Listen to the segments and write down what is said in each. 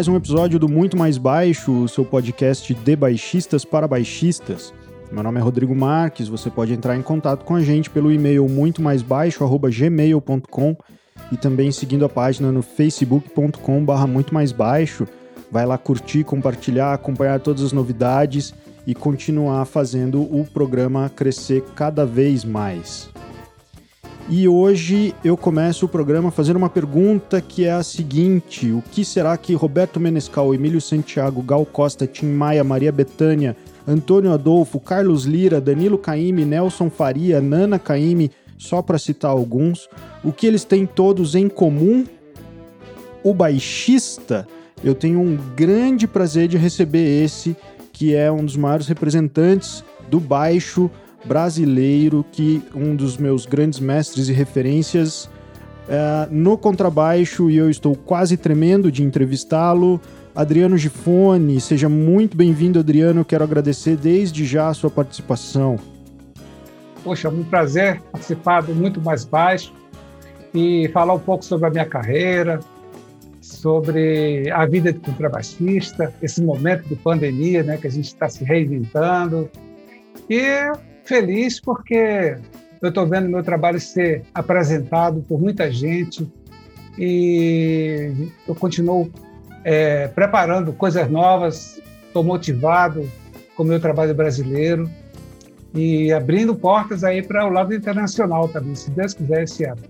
mais um episódio do Muito Mais Baixo, o seu podcast de baixistas para baixistas. Meu nome é Rodrigo Marques, você pode entrar em contato com a gente pelo e-mail muito mais baixo@gmail.com e também seguindo a página no facebook.com/barra muito mais baixo. Vai lá curtir, compartilhar, acompanhar todas as novidades e continuar fazendo o programa crescer cada vez mais. E hoje eu começo o programa fazendo uma pergunta que é a seguinte: o que será que Roberto Menescal, Emílio Santiago, Gal Costa, Tim Maia, Maria Betânia, Antônio Adolfo, Carlos Lira, Danilo Caime, Nelson Faria, Nana Caime, só para citar alguns, o que eles têm todos em comum? O baixista, eu tenho um grande prazer de receber esse, que é um dos maiores representantes do baixo brasileiro que um dos meus grandes mestres e referências uh, no contrabaixo e eu estou quase tremendo de entrevistá-lo. Adriano Gifone, seja muito bem-vindo, Adriano. Quero agradecer desde já a sua participação. Poxa, é um prazer participar do Muito Mais Baixo e falar um pouco sobre a minha carreira, sobre a vida de contrabaixista, esse momento de pandemia, né, que a gente está se reinventando. E feliz porque eu estou vendo meu trabalho ser apresentado por muita gente e eu continuo é, preparando coisas novas, estou motivado com o meu trabalho brasileiro e abrindo portas aí para o lado internacional também, se Deus quiser esse ano.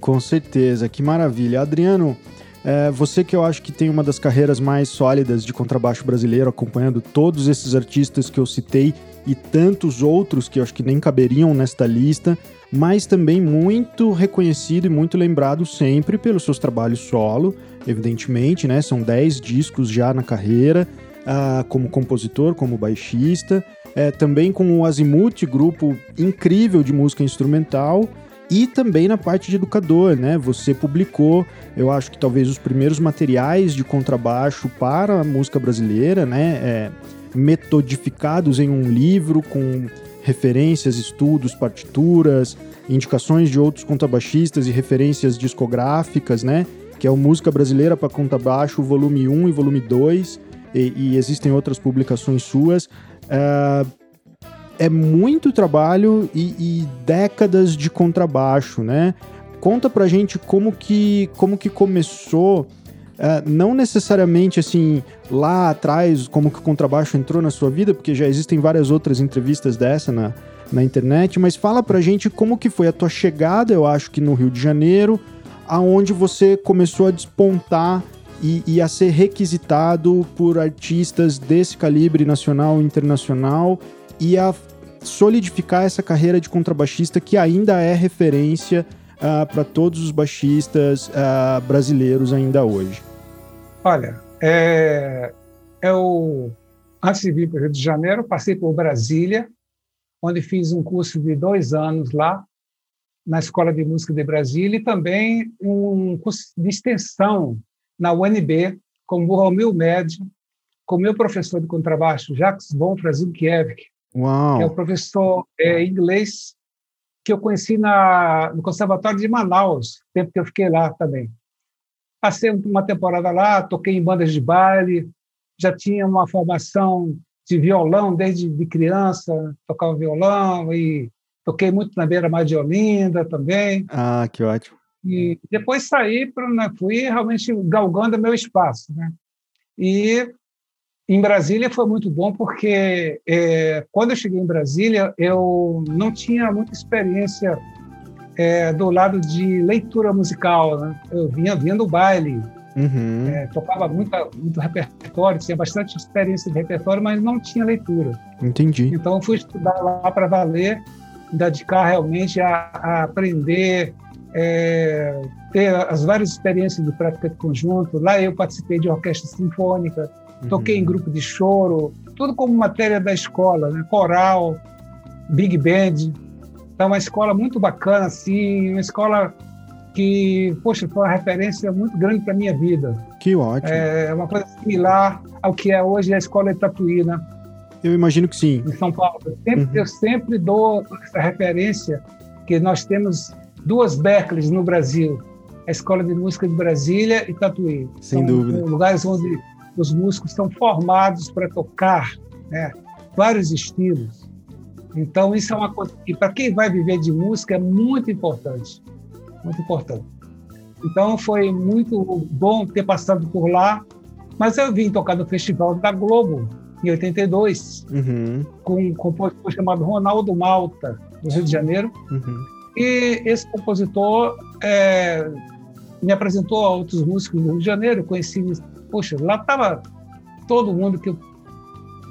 Com certeza, que maravilha. Adriano, é, você que eu acho que tem uma das carreiras mais sólidas de contrabaixo brasileiro, acompanhando todos esses artistas que eu citei e tantos outros que eu acho que nem caberiam nesta lista, mas também muito reconhecido e muito lembrado sempre pelos seus trabalhos solo, evidentemente, né? São 10 discos já na carreira, uh, como compositor, como baixista, é, também com o Azimuth, grupo incrível de música instrumental, e também na parte de educador, né? Você publicou, eu acho que talvez os primeiros materiais de contrabaixo para a música brasileira, né? É, metodificados em um livro com referências, estudos, partituras, indicações de outros contrabaixistas e referências discográficas, né? Que é o Música Brasileira para Contrabaixo, volume 1 e volume 2, e, e existem outras publicações suas. Uh, é muito trabalho e, e, décadas de contrabaixo, né? Conta pra gente como que, como que começou Uh, não necessariamente assim lá atrás como que o contrabaixo entrou na sua vida, porque já existem várias outras entrevistas dessa na, na internet, mas fala pra gente como que foi a tua chegada, eu acho que no Rio de Janeiro, aonde você começou a despontar e, e a ser requisitado por artistas desse calibre nacional e internacional e a solidificar essa carreira de contrabaixista que ainda é referência uh, para todos os baixistas uh, brasileiros ainda hoje. Olha, é, eu, antes de vir para o Rio de Janeiro, passei por Brasília, onde fiz um curso de dois anos lá, na Escola de Música de Brasília, e também um curso de extensão na UNB, como Romeu Médio, com meu professor de contrabaixo, Jacques von que é o professor é, inglês que eu conheci na, no Conservatório de Manaus, tempo que eu fiquei lá também. Passei uma temporada lá, toquei em bandas de baile, já tinha uma formação de violão desde de criança, tocava violão e toquei muito na beira mais de Olinda também. Ah, que ótimo. E depois saí, para né, fui realmente galgando meu espaço. Né? E em Brasília foi muito bom porque é, quando eu cheguei em Brasília eu não tinha muita experiência é, do lado de leitura musical. Né? Eu vinha vindo do baile, uhum. é, tocava muita, muito repertório, tinha bastante experiência de repertório, mas não tinha leitura. Entendi. Então fui estudar lá para valer, dedicar realmente a, a aprender, é, ter as várias experiências de prática de conjunto. Lá eu participei de orquestra sinfônica, uhum. toquei em grupo de choro, tudo como matéria da escola, né? coral, big band. É uma escola muito bacana, assim, uma escola que, poxa, foi uma referência muito grande para minha vida. Que ótimo. É uma coisa similar ao que é hoje a escola Itatuí, né? Eu imagino que sim. Em São Paulo. Eu sempre, uhum. eu sempre dou essa referência que nós temos duas Berkeleys no Brasil. a Escola de Música de Brasília e Tatuí. Sem São dúvida. lugares onde os músicos estão formados para tocar né, vários estilos. Então, isso é uma coisa que, para quem vai viver de música, é muito importante. Muito importante. Então, foi muito bom ter passado por lá. Mas eu vim tocar no Festival da Globo, em 82, uhum. com um compositor chamado Ronaldo Malta, do Rio de Janeiro. Uhum. E esse compositor é, me apresentou a outros músicos do Rio de Janeiro. conheci, poxa, lá estava todo mundo que eu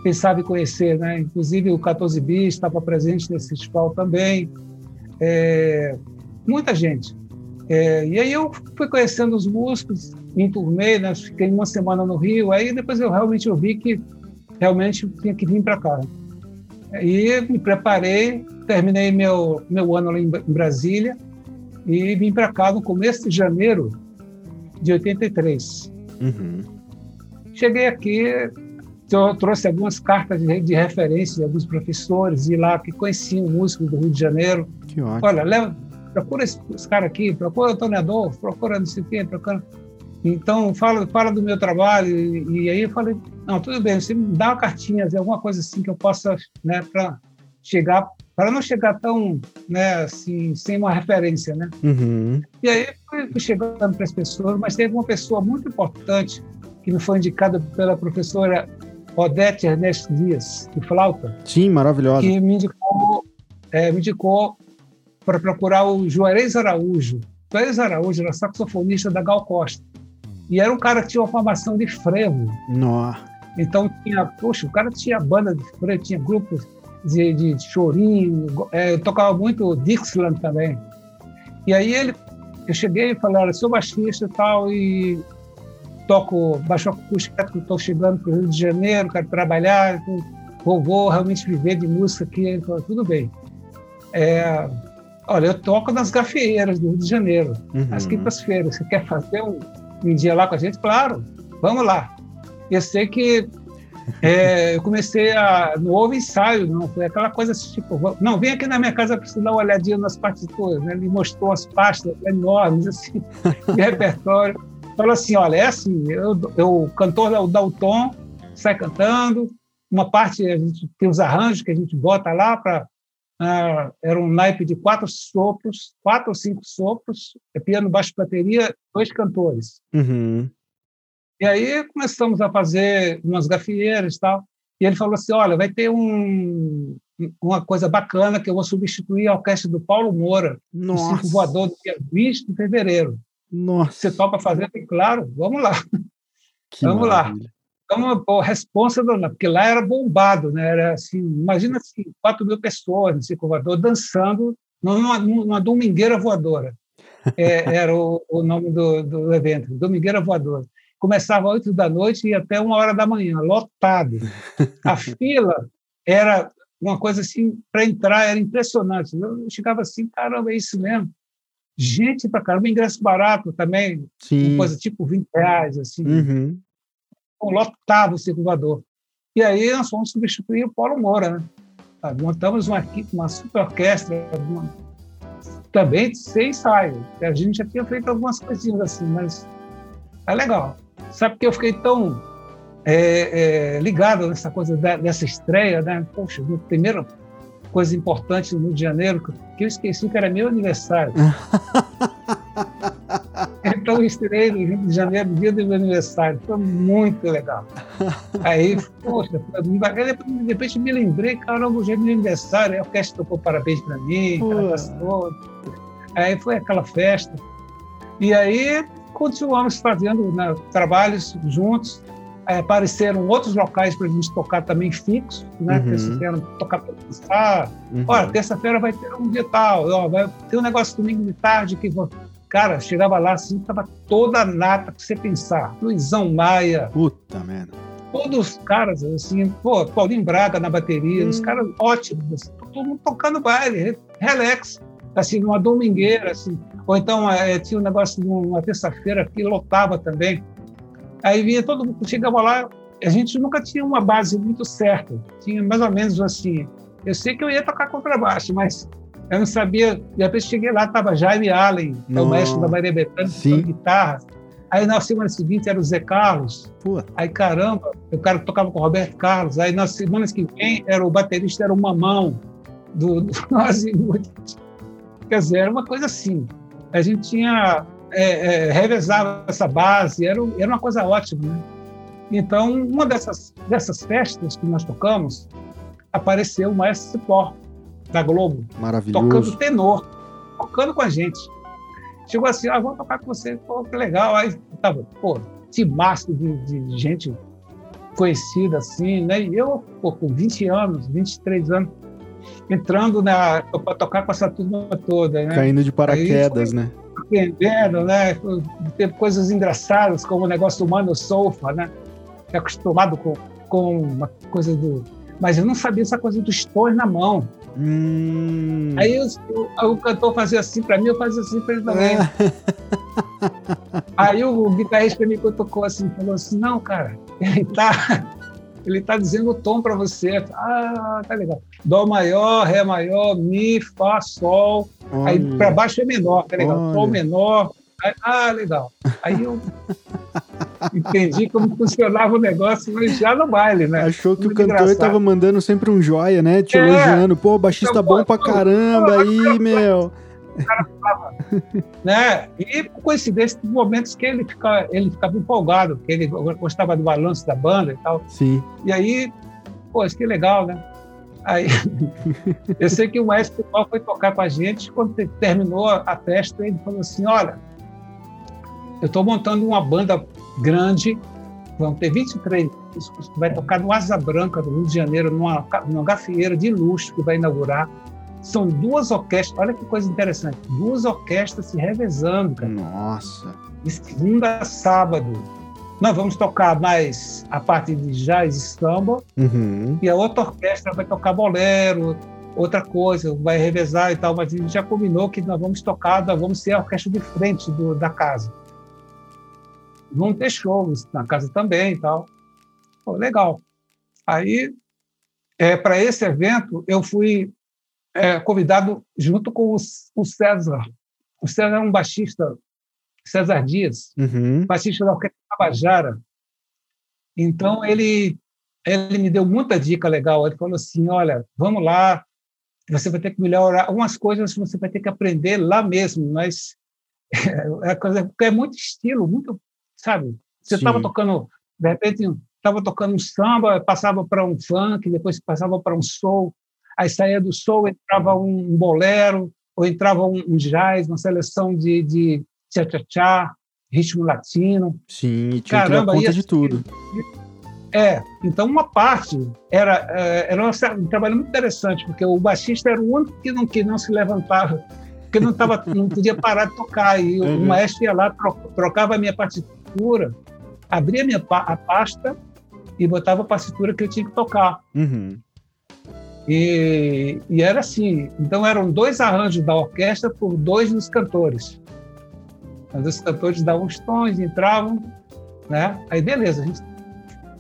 pensava em conhecer, né? Inclusive o 14 Bis estava presente nesse festival também. É, muita gente. É, e aí eu fui conhecendo os músicos, em turnê, né? Fiquei uma semana no Rio. Aí depois eu realmente ouvi que realmente tinha que vir para cá. E me preparei, terminei meu meu ano lá em Brasília e vim para cá no começo de janeiro de 83. Uhum. Cheguei aqui, trouxe algumas cartas de, de referência de alguns professores e lá que conheciam músicos do Rio de Janeiro. Que ótimo. Olha, leva, procura esse, esse cara aqui, procura o Antônio Adolfo, procura não sei quem, procura... Então, fala, fala do meu trabalho. E, e, aí eu falei, não, tudo bem, você me dá uma cartinha, alguma coisa assim que eu possa, né, para chegar para não chegar tão, né, assim, sem uma referência, né? Uhum. E aí fui, fui chegando para as pessoas, mas teve uma pessoa muito importante que me foi indicada pela professora Odete Ernesto Dias, de flauta. Sim, maravilhosa. Que me indicou, é, me indicou para procurar o Juarez Araújo. Juarez Araújo era saxofonista da Gal Costa. E era um cara que tinha uma formação de frevo. Nossa. Então tinha, poxa, o cara tinha banda de frevo, tinha grupos de, de chorinho, é, tocava muito Dixieland também. E aí ele, eu cheguei e falei, olha, sou baixista e tal, e toco baixo acústico, estou chegando para o Rio de Janeiro, quero trabalhar, vou, vou realmente viver de música aqui. Ele falou, tudo bem. É, olha, eu toco nas gafieiras do Rio de Janeiro, uhum. às quintas-feiras. Você quer fazer um, um dia lá com a gente? Claro, vamos lá. Eu sei que é, eu comecei a. Não houve ensaio, não. Foi aquela coisa assim, tipo, não, vem aqui na minha casa para você dar uma olhadinha nas partituras. Né? Ele mostrou as pastas enormes, assim, de repertório. Falou assim: olha, é assim, eu, eu, o cantor dá o tom, sai cantando. Uma parte a gente tem os arranjos que a gente bota lá para. Uh, era um naipe de quatro sopros, quatro ou cinco sopros, é piano, baixo, bateria, dois cantores. Uhum. E aí começamos a fazer umas gafieiras e tal. E ele falou assim: olha, vai ter um, uma coisa bacana que eu vou substituir a orquestra do Paulo Moura, Nossa. o Circo Voador, do dia 20 de fevereiro. Nossa. Você topa fazer? Claro, vamos lá. Que vamos maravilha. lá. Então, a resposta, porque lá era bombado, né? Era assim, imagina assim, 4 mil pessoas no Circo Voador dançando numa, numa domingueira voadora. É, era o, o nome do, do evento, Domingueira Voadora começava às oito da noite e até uma hora da manhã, lotado. A fila era uma coisa assim, para entrar era impressionante. Eu chegava assim, caramba, é isso mesmo. Gente para caramba, ingresso barato também, Sim. coisa tipo 20 reais, assim. Uhum. Então, lotava o circulador. E aí nós fomos substituir o Paulo Moura, né? Ah, montamos uma, uma super orquestra, uma, também sem ensaio. A gente já tinha feito algumas coisinhas assim, mas é legal. Sabe que eu fiquei tão é, é, ligado nessa coisa dessa estreia, né? Poxa, a primeira coisa importante no Rio de Janeiro, que eu esqueci que era meu aniversário. então eu estreiei no Rio de Janeiro, dia do meu aniversário. Foi muito legal. Aí, poxa, de repente me lembrei, caramba, o dia do meu aniversário, a orquestra tocou parabéns para mim, Aí foi aquela festa. E aí continuamos fazendo né, trabalhos juntos. É, apareceram outros locais para a gente tocar também fixos, né? Uhum. Terça-feira tocar para dançar. Uhum. Olha, terça-feira vai ter um dia tal, ó, vai ter um negócio domingo de tarde que Cara, chegava lá assim, tava toda a nata que você pensar. Luizão Maia. Puta merda. Todos os caras, assim, pô, Paulinho Braga na bateria, hum. os caras ótimos, assim, todo mundo tocando baile, relax, assim, numa domingueira, assim. Ou então é, tinha um negócio de uma terça-feira que lotava também. Aí vinha todo mundo, chegava lá, a gente nunca tinha uma base muito certa. Tinha mais ou menos assim. Eu sei que eu ia tocar contrabaixo, mas Eu não sabia, de repente cheguei lá, estava Jaime Allen, é o mestre da Maria Bethânia, com guitarra. Aí na semana seguinte era o Zé Carlos. Pô. Aí caramba, o cara tocava com o Roberto Carlos. Aí na semana que vem era o baterista, era o Mamão, do, do. Quer dizer, era uma coisa assim. A gente tinha, é, é, revezava essa base, era, era uma coisa ótima. Né? Então, uma dessas, dessas festas que nós tocamos, apareceu o Maestro Cipó, da Globo. Maravilhoso. Tocando tenor, tocando com a gente. Chegou assim, ah, vamos tocar com você. Pô, que legal. Aí tava, pô, timaço de, de gente conhecida assim, né? E eu, pô, com 20 anos, 23 anos, entrando na para tocar com essa turma toda, né? Caindo de paraquedas, né? Aprendendo, né? Teve coisas engraçadas, como o negócio do Mano Sofa, né? É acostumado com, com uma coisa do. Mas eu não sabia essa coisa do estouro na mão. Hum. Aí eu, o cantor fazia assim para mim, eu fazia assim para ele também. É. Aí o, o guitarrista me tocou assim, falou assim, não, cara, ele tá, ele tá dizendo o tom para você. Ah, tá legal. Dó maior, Ré maior, Mi, Fá, Sol. Olha. Aí para baixo é menor, tá legal. Olha. Sol menor. Aí, ah, legal. Aí eu entendi como funcionava o negócio, mas já no baile, né? Achou que Muito o cantor estava mandando sempre um joia, né? Te é, elogiando. Pô, baixista então, bom pra caramba aí, meu. O cara falava, né? E por coincidência, tem momentos que ele, fica, ele ficava empolgado, que ele gostava do balanço da banda e tal. Sim. E aí, pô, isso que legal, né? Aí, eu sei que o maestro foi tocar com a gente, quando terminou a festa, ele falou assim, olha, eu estou montando uma banda grande, vão ter 23 discos, que vai tocar no Asa Branca, do Rio de Janeiro, numa, numa gafieira de luxo que vai inaugurar. São duas orquestras, olha que coisa interessante, duas orquestras se revezando, cara. Nossa! De segunda a sábado. Nós vamos tocar mais a parte de jazz e samba, uhum. e a outra orquestra vai tocar bolero, outra coisa, vai revezar e tal, mas a gente já combinou que nós vamos tocar, nós vamos ser a orquestra de frente do, da casa vão ter shows na casa também e tal. Pô, legal. Aí, é, para esse evento, eu fui é, convidado junto com o, o, César. O César é um baixista, César Dias, uhum. baixista da Orquestra Tabajara. Então, ele, ele me deu muita dica legal. Ele falou assim, olha, vamos lá, você vai ter que melhorar algumas coisas você vai ter que aprender lá mesmo, mas é, coisa, é muito estilo, muito sabe? Você estava tocando, de repente, estava tocando um samba, passava para um funk, depois passava para um soul, aí saía do soul, entrava um bolero, ou entrava um, um jazz, uma seleção de, de tchá-tchá-tchá, ritmo latino. Sim, tinha Caramba, que dar conta de tudo. É, então uma parte era, é, era um trabalho muito interessante, porque o baixista era o único que não, que não se levantava, porque não, tava, não podia parar de tocar, e uhum. o maestro ia lá, trocava a minha partitura, abria minha, a pasta e botava a partitura que eu tinha que tocar. Uhum. E, e, era assim. Então eram dois arranjos da orquestra por dois dos cantores. Mas os cantores davam os tons, entravam, né? Aí beleza, a gente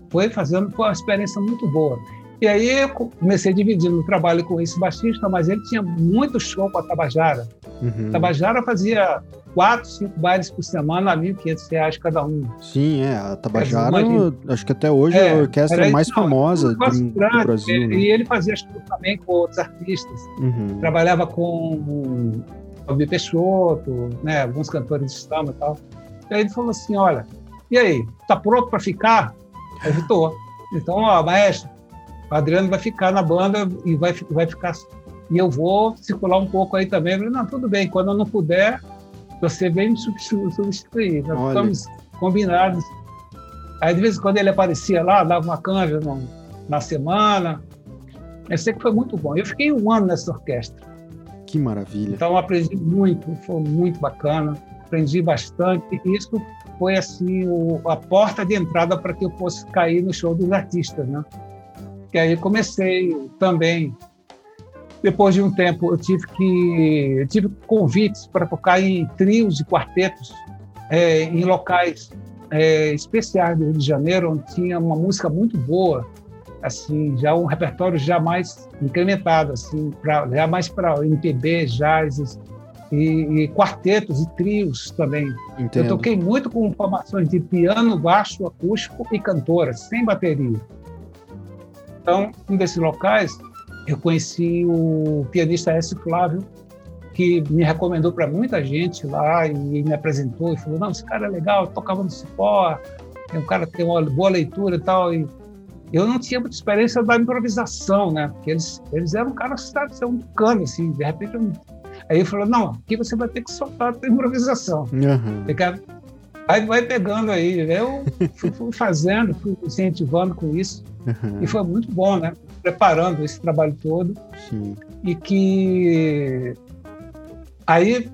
foi fazendo, foi uma experiência muito boa. E aí eu comecei dividindo o trabalho com esse baixista, mas ele tinha muito show com a Tabajara. Uhum. A Tabajara fazia quatro, cinco bailes por semana a R$ 1.500 cada um. Sim, é. A Tabajara, acho que até hoje é, é a orquestra mais não, famosa do, do, Brasil. E, né? e ele fazia show também com outros artistas. Uhum. Trabalhava com o B. Peixoto, né, alguns cantores de samba e tal. E aí ele falou assim, olha, e aí, tá pronto para ficar? Eu estou. Então, ó, maestro, o Adriano vai ficar na banda e vai, vai ficar. E eu vou circular um pouco aí também. Eu falei, não, tudo bem, quando eu não puder, você vem me substituir. Nós Olha. ficamos combinados. Aí, de vez em quando, ele aparecia lá, dava uma canja na semana. Eu sei que foi muito bom. Eu fiquei um ano nessa orquestra. Que maravilha. Então, aprendi muito, foi muito bacana. Aprendi bastante. E isso foi, assim, o, a porta de entrada para que eu fosse cair no show dos artistas, né? Que aí comecei também. Depois de um tempo, eu tive que eu tive convites para tocar em trios e quartetos é, em locais é, especiais do Rio de Janeiro, onde tinha uma música muito boa. assim, já um repertório já mais incrementado, assim, pra, já mais para MPB, jazz e, e, quartetos e trios também. Entendo. Eu toquei muito com formações de piano, baixo, acústico e cantora, sem bateria. Então, um desses locais, eu conheci o pianista S. Flávio, que me recomendou para muita gente lá e me apresentou e falou: não, esse cara é legal, tocava no cipó, é um cara que tem uma boa leitura e tal. E eu não tinha muita experiência da improvisação, né? Porque eles, eles eram um cara que ser um cano, assim, de repente. Eu... Aí ele falou: não, aqui você vai ter que soltar a tua improvisação. Uhum. Aí vai pegando aí. Eu fui, fui fazendo, fui incentivando com isso. Uhum. E foi muito bom, né? Preparando esse trabalho todo. Sim. E que aí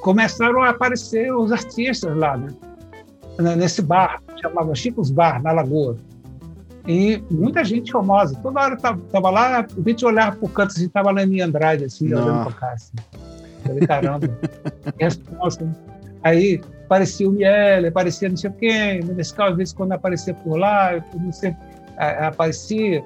começaram a aparecer os artistas lá, né? Nesse bar, chamava Chico's Bar, na Lagoa. E muita gente famosa. Toda hora tava, tava lá, a gente olhava pro canto, assim, tava lá em Andrade, assim, Não. olhando pra cá, assim. falei, caramba, resposta. Aí aparecia o Miele, aparecia não sei quem, no Nescau, às vezes quando aparecia por lá, eu não sei, aparecia.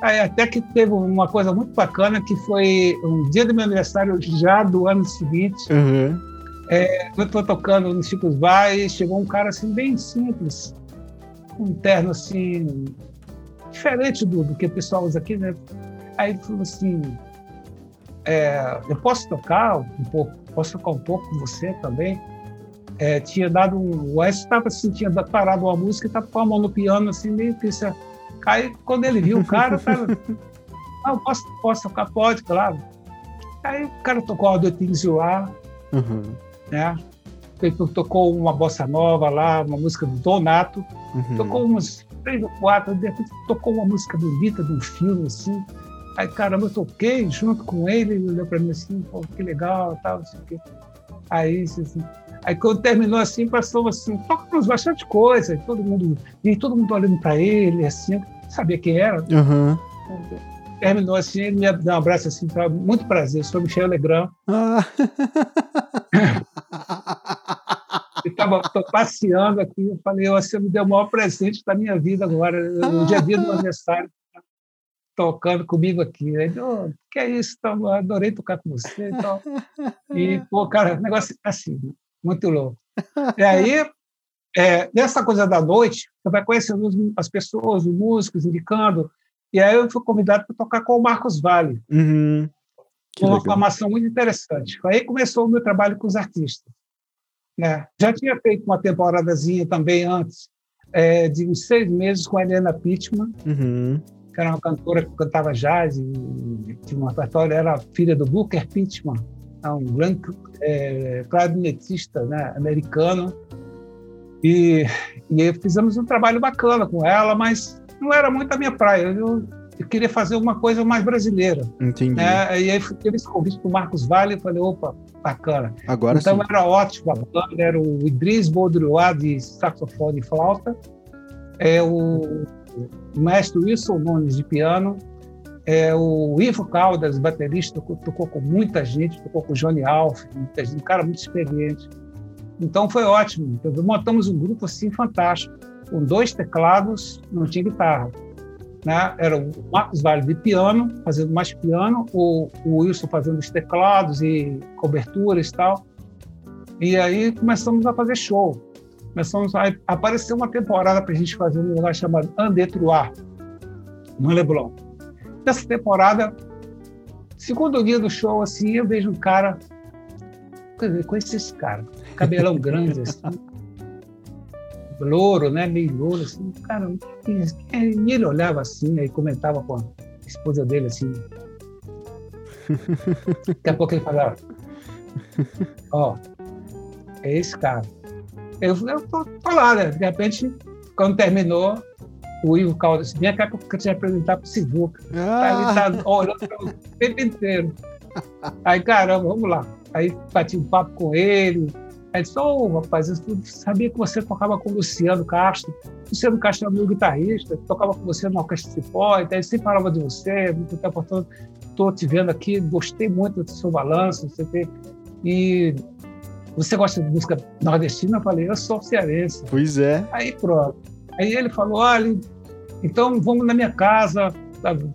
Aí, até que teve uma coisa muito bacana, que foi um dia do meu aniversário já do ano seguinte. Uhum. É, eu estou tocando no Chico's Bar e chegou um cara assim, bem simples, com um terno assim, diferente do, do que o pessoal usa aqui, né? Aí ele falou assim: é, Eu posso tocar um pouco, posso tocar um pouco com você também? É, tinha dado um. O Wes estava assim, tinha parado uma música e estava com a mão no piano, assim, meio que isso. Aí, quando ele viu o cara, tava, ah, posso, posso tocar? Pode, claro. Aí o cara tocou a Do Things You Are, uhum. né? Ele tocou uma bossa nova lá, uma música do Donato, uhum. tocou umas três ou quatro, de repente tocou uma música bonita de um filme, assim. Aí, caramba, eu toquei junto com ele, ele olhou para mim assim, pô, que legal, tal, não sei o quê. Aí, assim, Aí quando terminou assim, passou assim, tocamos bastante coisa, todo mundo, e todo mundo olhando para ele, assim, sabia quem era. Uhum. Terminou assim, ele me deu um abraço assim, muito prazer, sou Michel Legrand. Ah. Estava passeando aqui, eu falei, você me deu o maior presente da minha vida agora, no dia a dia do meu aniversário, tocando comigo aqui. Ele, oh, que é isso, então, adorei tocar com você. Então. E, pô, cara, negócio assim, muito louco. E aí, é, nessa coisa da noite, você vai conhecendo as pessoas, os músicos, indicando. E aí eu fui convidado para tocar com o Marcos Vale. Uhum. Uma formação muito interessante. Aí começou o meu trabalho com os artistas. Né? Já tinha feito uma temporadazinha também antes, é, de uns seis meses com a Helena Pittman, uhum. que era uma cantora que cantava jazz, e tinha uma repertório, era filha do Booker Pittman, é um grande é, clarinetista né, americano. E, e fizemos um trabalho bacana com ela, mas não era muito a minha praia. Eu, eu queria fazer uma coisa mais brasileira. Entendi. Né? E aí teve esse convite do Marcos Vale, eu falei, opa, bacana. Agora então sim. era ótimo, a banda era o Idris Baudrillard de saxofone e flauta, é o, o mestre Wilson Nunes de piano, é, o Ivo Caldas, baterista, tocou, tocou, com muita gente, tocou com o Johnny Alf, um cara muito experiente. Então foi ótimo. Então, montamos um grupo assim fantástico, com dois teclados, não tinha guitarra. Né? Era o Marcos Vale de piano, fazendo mais piano, o, o Wilson fazendo os teclados e coberturas e tal. E aí começamos a fazer show. Começamos a aparecer uma temporada para a gente fazer um lugar chamado Andetruar, no Leblon. Nessa temporada, segundo dia do show, assim, eu vejo um cara. Conheci esse cara, cabelão grande, assim, louro, né? Meio louro, assim, cara. E ele olhava assim, aí comentava com a esposa dele, assim. Daqui a pouco ele falava: Ó, é esse cara. Eu, eu tô, tô lá, né? De repente, quando terminou, o Ivo Caldas, vem cá que eu quero te apresentar para o Sivuca. Ah. Aí ele tá olhando o tempo inteiro. Aí, caramba, vamos lá. Aí bati um papo com ele. Aí disse, ô, oh, rapaz, eu sabia que você tocava com o Luciano Castro. Luciano Castro é meu guitarrista, tocava com você na Orquestra Cipó, então ele sempre falava de você, muito tempo todo. Estou te vendo aqui, gostei muito do seu balanço, você tem... E você gosta de música nordestina? Eu falei, eu sou cearense. Pois é. Aí pronto. Aí ele falou, olha, Então, vamos na minha casa,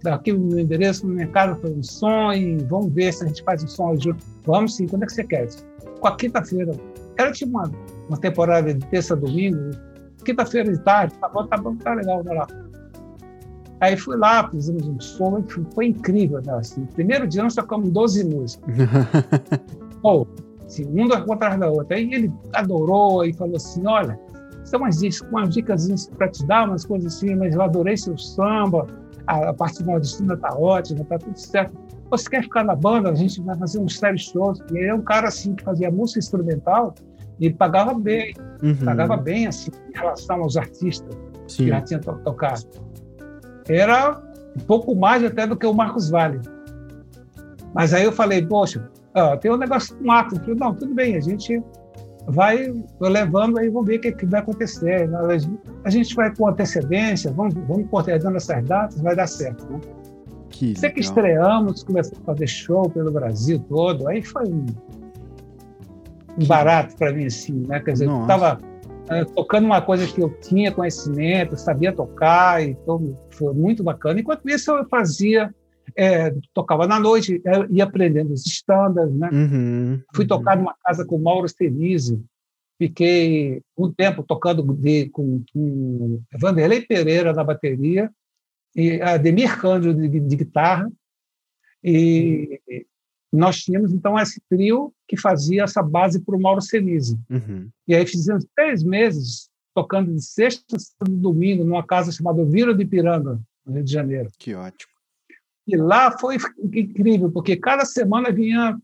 aqui no endereço, na minha casa, fazer um som e vamos ver se a gente faz um som junto. Vamos sim, quando é que você quer? Com a quinta-feira. Era tipo uma, uma temporada de terça a domingo, quinta-feira de tarde, tá bom, tá bom, tá legal, vai lá. Aí fui lá, fizemos um som, foi incrível. Né? Assim, primeiro dia nós tocamos 12 músicas. Pô, assim, uma atrás da outra. Aí ele adorou e falou assim: olha, são umas, umas dicas para te dar, umas coisas assim, mas eu adorei seu samba, a, a parte nordestina tá ótima, tá tudo certo. Você quer ficar na banda? A gente vai fazer uns séries shows. E ele é um cara assim que fazia música instrumental e pagava bem, uhum. pagava bem assim em relação aos artistas Sim. que já tinham to tocado. Era um pouco mais até do que o Marcos Vale. Mas aí eu falei, poxa, ó, tem um negócio com ato. Eu falei, não, tudo bem, a gente vai levando aí, vamos ver o que, que vai acontecer. A gente vai com antecedência, vamos, vamos coordenando essas datas, vai dar certo. Né? Que Sei que estreamos, começamos a fazer show pelo Brasil todo, aí foi um, um barato para mim, assim, né? Quer dizer, eu estava uh, tocando uma coisa que eu tinha conhecimento, sabia tocar, então foi muito bacana. Enquanto isso, eu fazia é, tocava na noite, é, ia aprendendo os estándares, né? Uhum, Fui uhum. tocar numa casa com Mauro Senise, fiquei um tempo tocando de, com, com Vanderlei Pereira na bateria e Ademir Cândido de, de guitarra, e uhum. Nós tínhamos então esse trio que fazia essa base para o Mauro Senise. Uhum. E aí fizemos três meses tocando de sexta a domingo numa casa chamada Vila de Piranga, no Rio de Janeiro. Que ótimo. E lá foi incrível, porque cada semana vinha.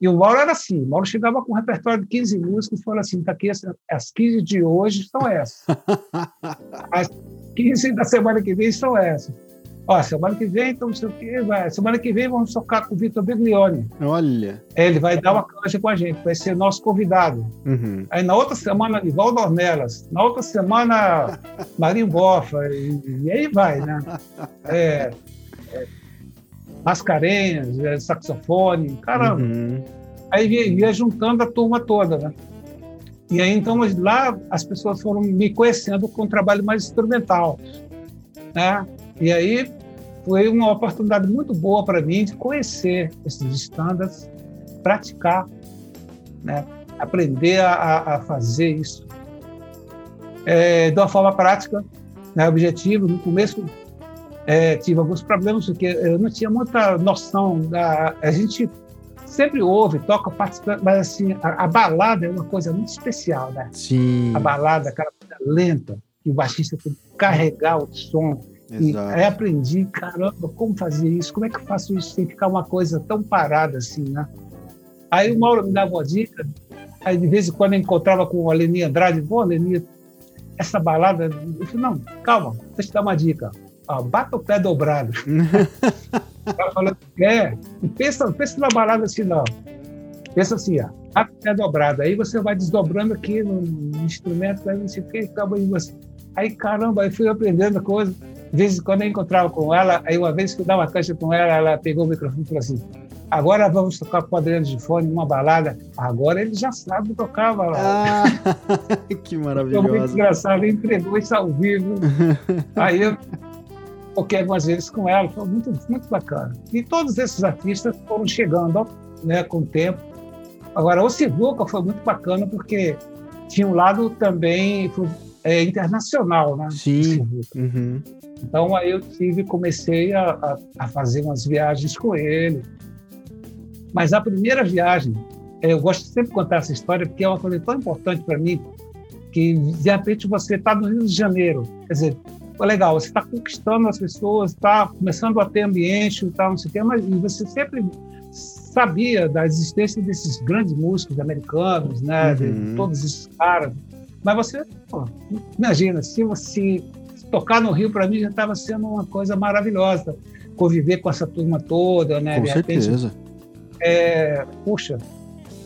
E o Mauro era assim: o Mauro chegava com um repertório de 15 músicas e falava assim: tá aqui, as 15 de hoje são essas. As 15 da semana que vem são essas. Ó, semana que vem, então não sei o quê, vai. Semana que vem vamos tocar com o Vitor Biglione. Olha. Ele vai dar uma canja com a gente, vai ser nosso convidado. Uhum. Aí na outra semana, Ivaldo Ornelas. Na outra semana, Marinho Bofa. E, e aí vai, né? É, é, Mascarenhas, é, saxofone, caramba. Uhum. Aí ia, juntando a turma toda, né? E aí, então, lá as pessoas foram me conhecendo com um trabalho mais instrumental, né? E aí foi uma oportunidade muito boa para mim de conhecer esses estándares, praticar, né? aprender a, a fazer isso é, de uma forma prática, né? objetivo. No começo é, tive alguns problemas porque eu não tinha muita noção da. A gente sempre ouve, toca, participa, mas assim, a, a, balada é uma coisa muito especial, né? Sim. A balada, aquela coisa lenta, que o baixista tem que carregar o som. Exato. E aí aprendi, caramba, como fazer isso? Como é que eu faço isso sem ficar uma coisa tão parada assim, né? Aí o Mauro me dava uma dica, aí de vez em quando eu encontrava com a Leni Andrade, pô, Leni, essa balada, eu falei, não, calma, deixa eu te dar uma dica ó, bata o pé dobrado. o cara falando, é, pensa, pensa na balada assim, não. Pensa assim, ó, bata o pé dobrado. Aí você vai desdobrando aqui no, instrumento, aí você acaba aí você. Aí, caramba, aí fui aprendendo a coisa. De vez em quando eu encontrava com ela, aí uma vez que eu dava caixa com ela, ela pegou o microfone e falou assim: Agora vamos tocar com o Adriano de Fone uma balada. Agora ele já sabe tocar a balada. Ah, que maravilhoso. Foi muito engraçado, ele entregou isso ao vivo. Aí eu toquei algumas vezes com ela, foi muito, muito bacana. E todos esses artistas foram chegando né, com o tempo. Agora, o Sivuca foi muito bacana porque tinha um lado também é, internacional, né? Sim. Uhum. Então, aí eu tive, comecei a, a, a, fazer umas viagens com ele. Mas a primeira viagem, eu gosto de sempre contar essa história porque é uma coisa tão importante para mim que, de repente, você está no Rio de Janeiro, quer dizer, legal, você está conquistando as pessoas, está começando a ter ambiente, tá, não sei o quê, mas você sempre sabia da existência desses grandes músicos americanos, né, uhum. de todos esses caras, mas você, pô, imagina, se você tocar no Rio para mim já estava sendo uma coisa maravilhosa, conviver com essa turma toda, né, com certeza. é, puxa,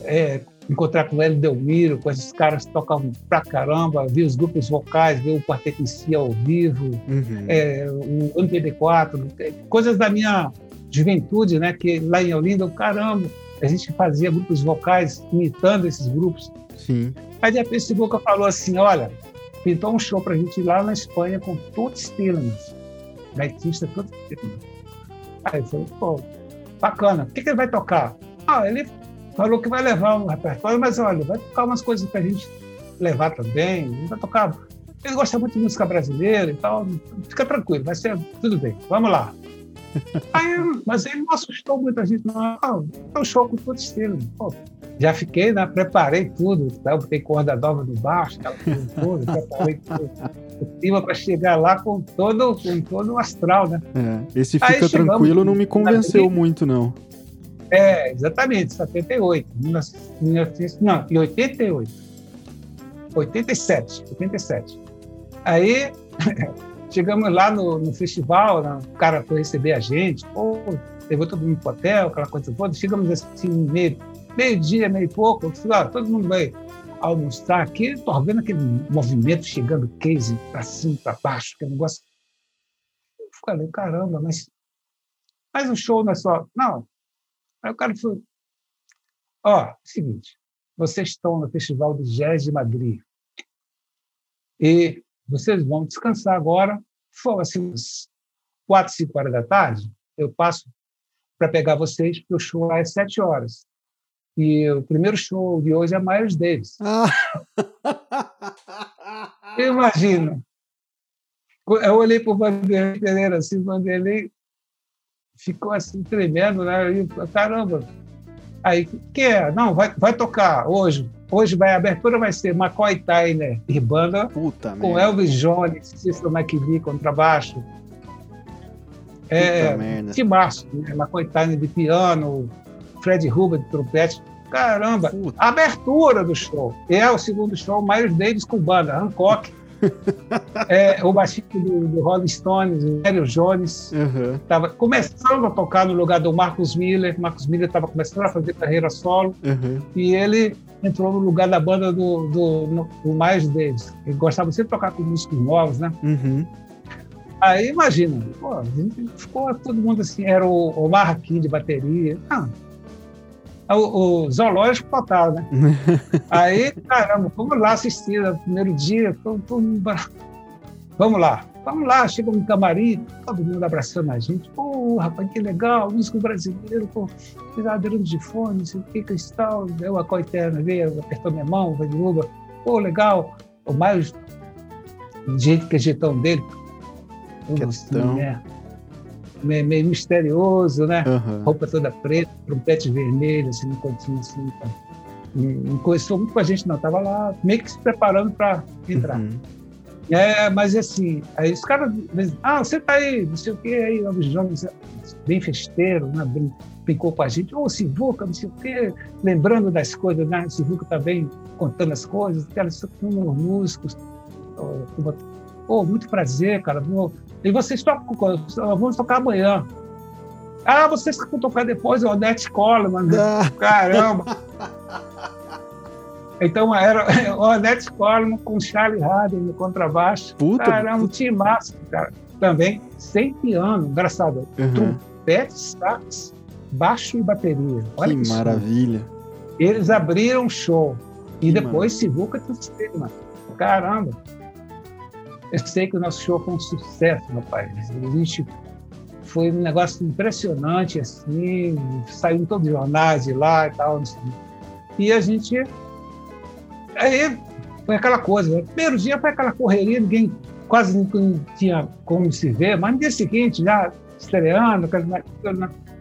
é, encontrar com o Hélio Delmiro, com esses caras que tocavam pra caramba, ver os grupos vocais, ver o quarteto em si ao vivo, uhum. é, o MPB4, é, coisas da minha juventude, né? Que lá em Olinda, caramba, a gente fazia grupos vocais imitando esses grupos. Sim. Aí de repente o Boca falou assim, olha, pintou um show pra gente ir lá na Espanha com Tuts Tillmans. gaitista, todo. Aí eu falei, pô, bacana, o que, que ele vai tocar? Ah, ele falou que vai levar um repertório, mas olha, vai tocar umas coisas para a gente levar também, ele vai tocar. Ele gosta muito de música brasileira e tal, fica tranquilo, vai ser tudo bem, vamos lá. Aí, mas ele não assustou muita gente, não. Ah, é um show com todo estilo. Pô, já fiquei, né? Preparei tudo, tá? botei corda nova no baixo, aquela coisa toda, preparei tudo o clima para chegar lá com todo, com todo o astral, né? É, esse fica Aí tranquilo não me convenceu muito, não. É, exatamente, 78. 19, não, em 88. 87, 87. Aí chegamos lá no, no festival, né, o cara foi receber a gente, pô, levou todo mundo pro hotel, aquela coisa toda. Chegamos assim, meio, meio dia, meio pouco, eu falei, ah, todo mundo vai almoçar aqui, estou vendo aquele movimento chegando case para cima, para baixo, que negócio. Eu falei, caramba, mas, mas o show não é só. Não. Aí o cara falou: ó, seguinte, vocês estão no Festival de Jazz de Madrid e vocês vão descansar agora. For assim, quatro, cinco horas da tarde, eu passo para pegar vocês, porque o show lá é sete horas. E o primeiro show de hoje é Miles Davis. Ah. Imagina. Eu olhei para o Vanderlei Pereira, assim, o Vanderlei ficou assim tremendo, né? E, caramba. Aí, que é? Não, vai, vai tocar hoje. Hoje vai, a abertura vai ser McCoy Tyner e banda Puta com merda. Elvis Jones, Cícero McVie contrabaixo. É, Timaço, né? McCoy Tyner de piano, Fred Huber de trompete. Caramba, Puta. abertura do show. É o segundo show, Miles Davis com banda, Hancock. é, o baixista do, do Rolling Stones, o Hélio Jones, estava uhum. começando a tocar no lugar do Marcus Miller. Marcus Miller estava começando a fazer carreira solo uhum. e ele entrou no lugar da banda do, do, no, do Miles Davis. Ele gostava sempre de tocar com músicos novos, né? Uhum. Aí imagina, pô, ficou todo mundo assim, era o Omar Hakim de bateria. Ah, o, o zoológico total, né? Aí, caramba, vamos lá assistir no primeiro dia, vamos, vamos lá, vamos lá, chega no camarim, todo mundo abraçando a gente, pô, rapaz, que legal, músico brasileiro, pô, verdadeiro de fone, não sei o que, cristal, deu a coiterna, veio, apertou minha mão, vai de Uber, pô, legal, o mais jeito que é jeitão dele, Questão. Assim, meio, misterioso, né? Uhum. Roupa toda preta, trompete vermelho, assim, no cantinho, assim. Tá? Não conheceu muito com a gente, não. Tava lá meio que se preparando para entrar. Uhum. É, mas assim, aí os caras ah, você tá aí, não sei o que, aí, o Jones, bem festeiro, né? Bem, brincou com a gente, ô, oh, Sivuca, não sei o que, lembrando das coisas, né? Sivuca também tá contando as coisas, elas com músicos, oh, muito prazer, cara, e vocês tocam, vamos tocar amanhã. Ah, vocês vão tocar depois, o Odete Coleman. Ah. Caramba! Então era o Odete Coleman com Charlie Haden no contrabaixo. Puta, Caramba, um time massa, cara. Também sem piano, engraçado. Uhum. Trompete, sax, baixo e bateria. Olha que, que maravilha. Eles abriram show. E que depois Sivuca tudo mano. Caramba. Eu sei que o nosso show foi um sucesso, rapaz. A gente foi um negócio impressionante, assim, saiu em todos os jornais de lá e tal. Assim. E a gente. Aí foi aquela coisa, né? primeiro dia foi aquela correria, ninguém quase não tinha como se ver, mas no dia seguinte, já estreando,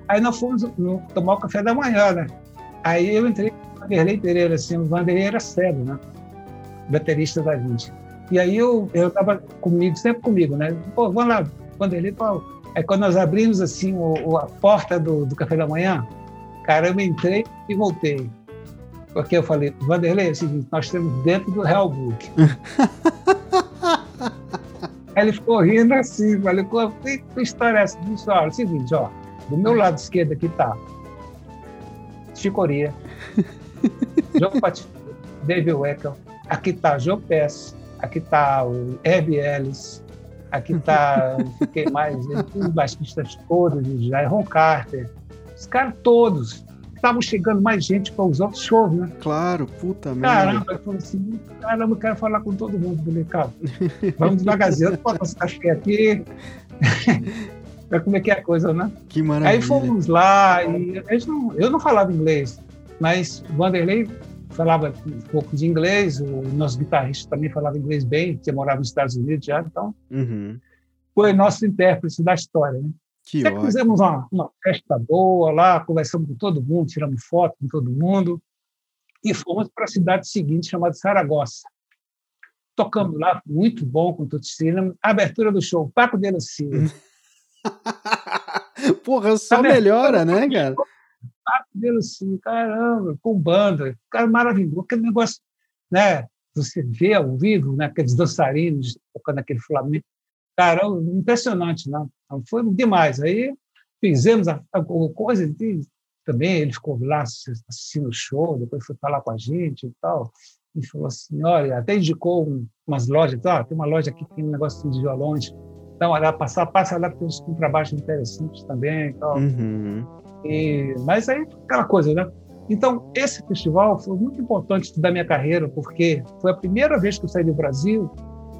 aí nós fomos tomar o café da manhã, né? Aí eu entrei com o Vanderlei Pereira, assim, o Vanderlei era cego, né? Baterista da gente. E aí eu eu estava comigo, sempre comigo, né? Pô, vamos lá, Vanderlei, pô. Aí quando nós abrimos assim o, a porta do, do café da manhã, cara, eu entrei e voltei. Porque eu falei, Vanderlei, é o seguinte, nós estamos dentro do Hellbook. Aí ele ficou rindo assim, falei, que, história é essa? Disse, olha, é o seguinte, ó, do meu lado esquerdo aqui tá Chicoria, João Patife, David Weckel, aqui tá João Pérez, aqui está o Herb Ellis, aqui está quem mais, os baixistas todos, Ron Carter, os caras todos. Estavam chegando mais gente para os outros shows, né? Claro, puta merda. Caramba, eu falei assim, caramba, eu quero falar com todo mundo. Falei, cara, vamos devagarzinho, bota esse café aqui, como é que é a coisa, né? Que maravilha. Aí fomos lá e não, eu não falava inglês, mas o Vanderlei falava um pouco de inglês, o nosso guitarrista também falava inglês bem, que morava nos Estados Unidos já, então uhum. foi nosso intérprete da história, né? Que Até ótimo. fizemos uma, uma festa boa lá, conversamos com todo mundo, tiramos foto com todo mundo e fomos para a cidade seguinte, chamada Saragossa. Tocamos lá, muito bom com o Cinema. Abertura do show, Paco de Lucia. Porra, só melhora, né, cara? De Lucia, caramba, com banda, cara maravilhoso, aquele negócio, né? Você vê ao vivo, né? Aqueles dançarinos tocando aquele flamengo. Caramba, impressionante, né? Foi demais. Aí fizemos a, coisa de, também, ele ficou lá assistindo o show, depois foi falar com a gente e tal e falou assim, olha, até indicou um, umas lojas, ah, tem uma loja aqui que tem um negócio de violões, então, olha, passa, passa lá que tem uns trabalhos interessantes também e tal. Uhum. E, mas aí, aquela coisa, né? Então, esse festival foi muito importante da minha carreira, porque foi a primeira vez que eu saí do Brasil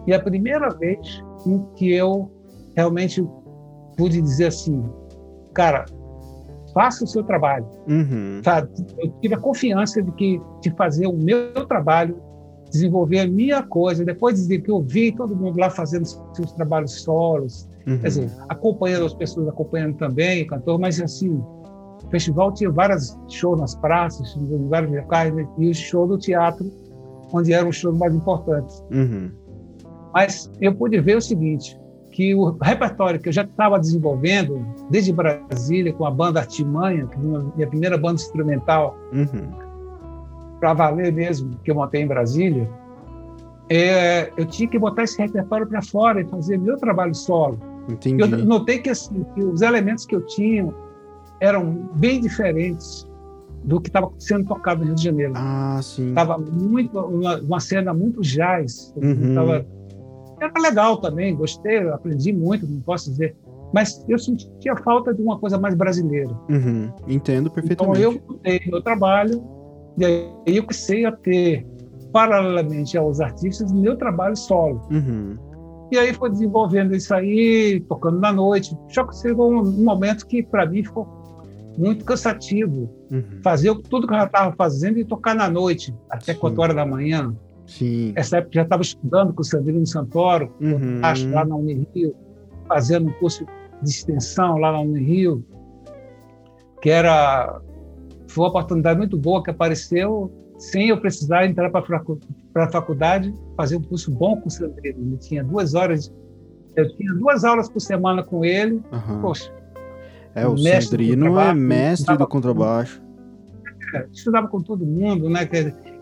e a primeira vez em que eu realmente pude dizer assim, cara, faça o seu trabalho. Uhum. Eu tive a confiança de que de fazer o meu trabalho, desenvolver a minha coisa, depois de que eu vi todo mundo lá fazendo seus trabalhos solos, uhum. quer dizer, acompanhando as pessoas, acompanhando também o cantor, mas assim, o festival tinha vários shows nas praças, em vários locais, né? e o show do teatro, onde eram os shows mais importantes. Uhum. Mas eu pude ver o seguinte, que o repertório que eu já estava desenvolvendo desde Brasília com a banda Artimanha, que foi minha primeira banda instrumental, uhum. para valer mesmo, que eu montei em Brasília, é, eu tinha que botar esse repertório para fora e fazer meu trabalho solo. Entendi. Eu notei que, assim, que os elementos que eu tinha eram bem diferentes do que estava sendo tocado no Rio de Janeiro. Ah, sim. Tava muito uma, uma cena muito jazz. Uhum. Tava, era legal também, gostei, aprendi muito, não posso dizer. Mas eu sentia falta de uma coisa mais brasileira. Uhum. Entendo perfeitamente. Então eu mudei meu trabalho e aí eu comecei a ter, paralelamente aos artistas, meu trabalho solo. Uhum. E aí foi desenvolvendo isso aí, tocando na noite. Só que chegou um, um momento que para mim ficou muito cansativo. Uhum. Fazer tudo que eu já estava fazendo e tocar na noite, até Sim. 4 horas da manhã. Sim. Essa época já estava estudando com o Sandrino Santoro, Uhum. acho, lá na Unirio, fazendo um curso de extensão lá na Unirio, que era foi uma oportunidade muito boa que apareceu sem eu precisar entrar para a faculdade, fazer um curso bom com o Sandrino. Ele tinha duas horas, eu tinha duas aulas por semana com ele. Uhum. Poxa, É, o mestre do Sandrino é mestre do contrabaixo. estudava com todo mundo, né?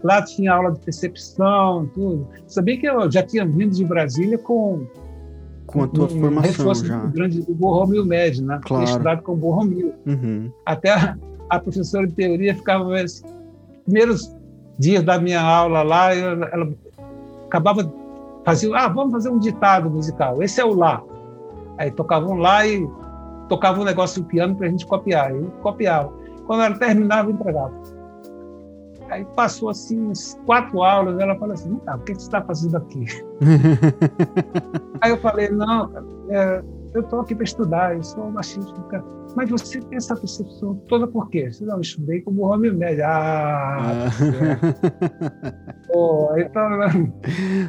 Lá tinha aula de percepção, tudo. Sabia que eu já tinha vindo de Brasília com Com a tua um formação já. muito grande do Borromil Med, né? Claro. Estudado com o Borromil. Uhum. Até a, a professora de teoria ficava nos primeiros dias da minha aula lá, ela, ela acabava fazia, ah, vamos fazer um ditado musical. Esse é o lá. Aí tocavam lá e tocava um negócio do piano para a gente copiar. Eu copiava. Quando ela terminava, eu entregava. Aí passou assim uns quatro aulas, ela falou assim, tá, o que você está fazendo aqui? Aí eu falei, não, é, eu estou aqui para estudar, eu sou. Cara. Mas você tem essa percepção toda por quê? Eu, não, eu estudei como homem médio. Ah, pô, então,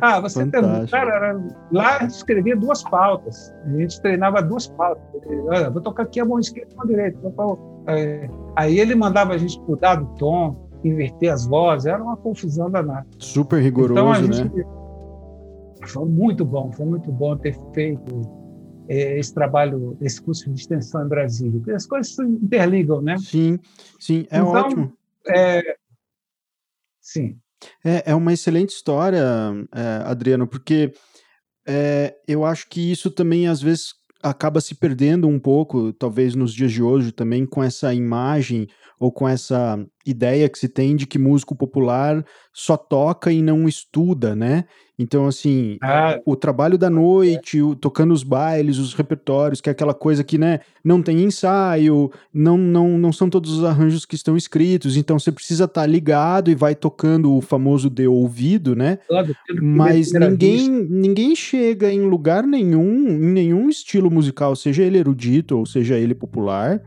ah, você tem, cara, lá a gente escrevia duas pautas, a gente treinava duas pautas. Olha, vou tocar aqui a mão esquerda e a mão direita. Aí ele mandava a gente mudar do tom, inverter as vozes, era uma confusão danada. Super rigoroso, então, a gente, né? Foi muito bom, foi muito bom ter feito é, esse trabalho, esse curso de extensão em Brasília. As coisas se interligam, né? Sim, sim, é então, ótimo. É, sim. É, é uma excelente história, é, Adriano, porque é, eu acho que isso também às vezes acaba se perdendo um pouco, talvez nos dias de hoje também, com essa imagem ou com essa ideia que se tem de que músico popular só toca e não estuda, né? Então, assim, ah, o trabalho da noite, o, tocando os bailes, os repertórios, que é aquela coisa que, né, não tem ensaio, não, não, não são todos os arranjos que estão escritos, então você precisa estar tá ligado e vai tocando o famoso de ouvido, né? Mas ninguém, ninguém chega em lugar nenhum, em nenhum estilo musical, seja ele erudito ou seja ele popular,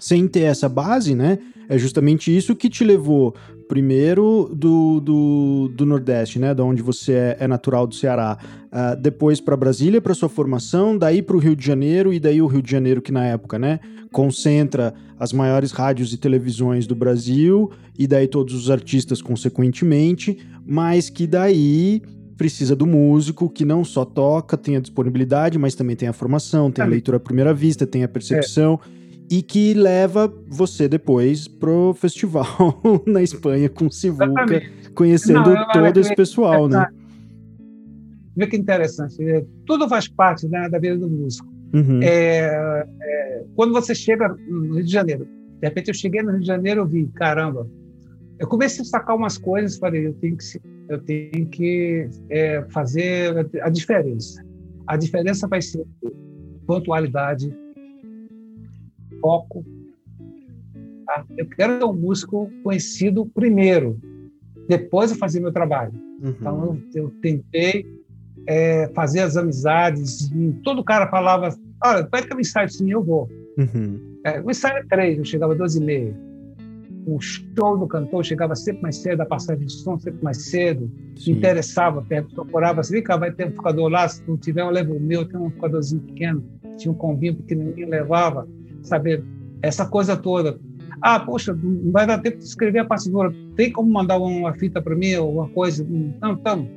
sem ter essa base, né? É justamente isso que te levou primeiro do, do, do Nordeste, né, da onde você é, é, natural do Ceará, uh, depois para Brasília para sua formação, daí para o Rio de Janeiro e daí o Rio de Janeiro que na época, né, concentra as maiores rádios e televisões do Brasil e daí todos os artistas consequentemente, mas que daí precisa do músico que não só toca, tem a disponibilidade, mas também tem a formação, tem a leitura à primeira vista, tem a percepção. É e que leva você depois pro festival na Espanha com Sivuca, conhecendo Não, todo esse pessoal, né? Vê que interessante. É, tudo faz parte né, da vida do músico. Uhum. É, é, quando você chega no Rio de Janeiro, de repente eu cheguei no Rio de Janeiro, eu vi, caramba, eu comecei a sacar umas coisas, falei, eu tenho que, eu tenho que é, fazer a diferença. A diferença vai ser pontualidade, foco. Tá? Eu quero ser um músico conhecido primeiro, depois eu fazer meu trabalho. Uhum. Então eu, eu tentei é, fazer as amizades. Todo cara falava: Olha, pede que eu ensaio sim, eu vou. Uhum. É, o ensaio é três, eu chegava às 12 e meia. O show do cantor chegava sempre mais cedo, a passagem de som sempre mais cedo. Sim. Me interessava, procurava assim: cá, vai ter um amplificador lá, se não tiver, eu levo o meu, tem um amplificadorzinho pequeno. Tinha um combinho pequenininho, levava saber essa coisa toda. Ah, poxa, não vai dar tempo de escrever a partitura. Tem como mandar uma fita para mim, alguma coisa? Não, então.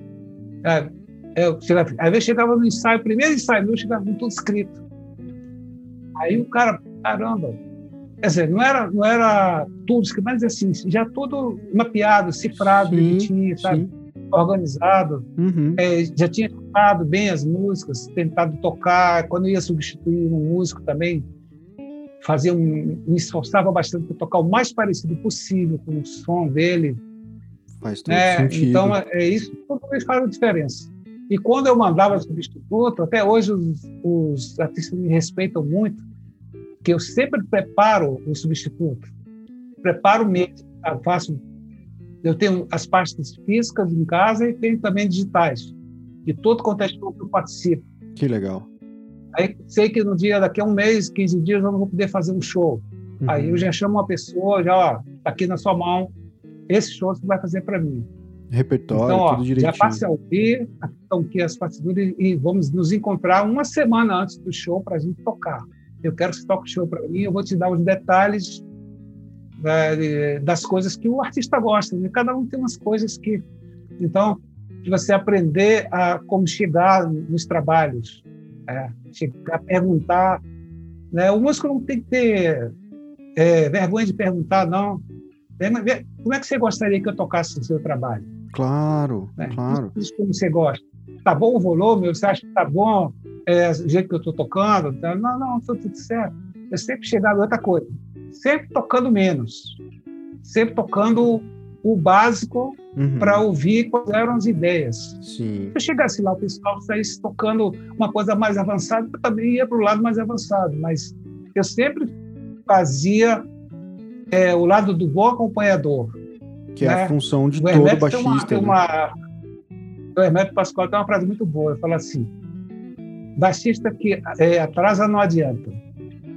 É, eu, chegava, às vezes chegava no ensaio, primeiro ensaio meu, chegava com tudo escrito. Aí o cara, caramba. Quer dizer, não era, não era tudo escrito, mas assim, já tudo mapeado, cifrado, sim, sabe? Sim. Organizado. Uhum. É, já tinha tocado bem as músicas, tentado tocar. Quando ia substituir um músico também, fazia um, me esforçava bastante para tocar o mais parecido possível com o som dele. Faz todo é, sentido. Então, é isso tudo faz a diferença. E quando eu mandava substituto, até hoje os, os artistas me respeitam muito, que eu sempre preparo o substituto. Preparo mesmo, faço eu tenho as pastas físicas em casa e tenho também digitais, de todo contexto que eu participo. Que legal. Aí sei que no dia, daqui a um mês, 15 dias, eu não vou poder fazer um show. Uhum. Aí eu já chamo uma pessoa, já, ó, tá aqui na sua mão, esse show você vai fazer para mim. Repertório, então, ó, tudo direitinho. Já passe a ouvir, estão aqui as partituras e vamos nos encontrar uma semana antes do show para a gente tocar. Eu quero que você toque o show para mim, eu vou te dar os detalhes é, das coisas que o artista gosta. Né? Cada um tem umas coisas que... Então, de você aprender a como chegar nos trabalhos, é, chegar a perguntar. Né? O músico não tem que ter é, vergonha de perguntar, não. Como é que você gostaria que eu tocasse o seu trabalho? Claro, né? claro. Isso como você gosta. Tá bom o volume? Você acha que tá bom é, o jeito que eu estou tocando? Não, não, estou tudo certo. Eu sempre chegava outra coisa. Sempre tocando menos. Sempre tocando o básico uhum. para ouvir quais eram as ideias. Sim. Se eu chegasse lá, o pessoal saísse tocando uma coisa mais avançada, eu também ia para o lado mais avançado, mas eu sempre fazia é, o lado do bom acompanhador. Que né? é a né? função de o todo Hermeto baixista. Uma, né? O Hermeto Pascoal tem uma frase muito boa, ele fala assim, baixista que é, atrasa não adianta.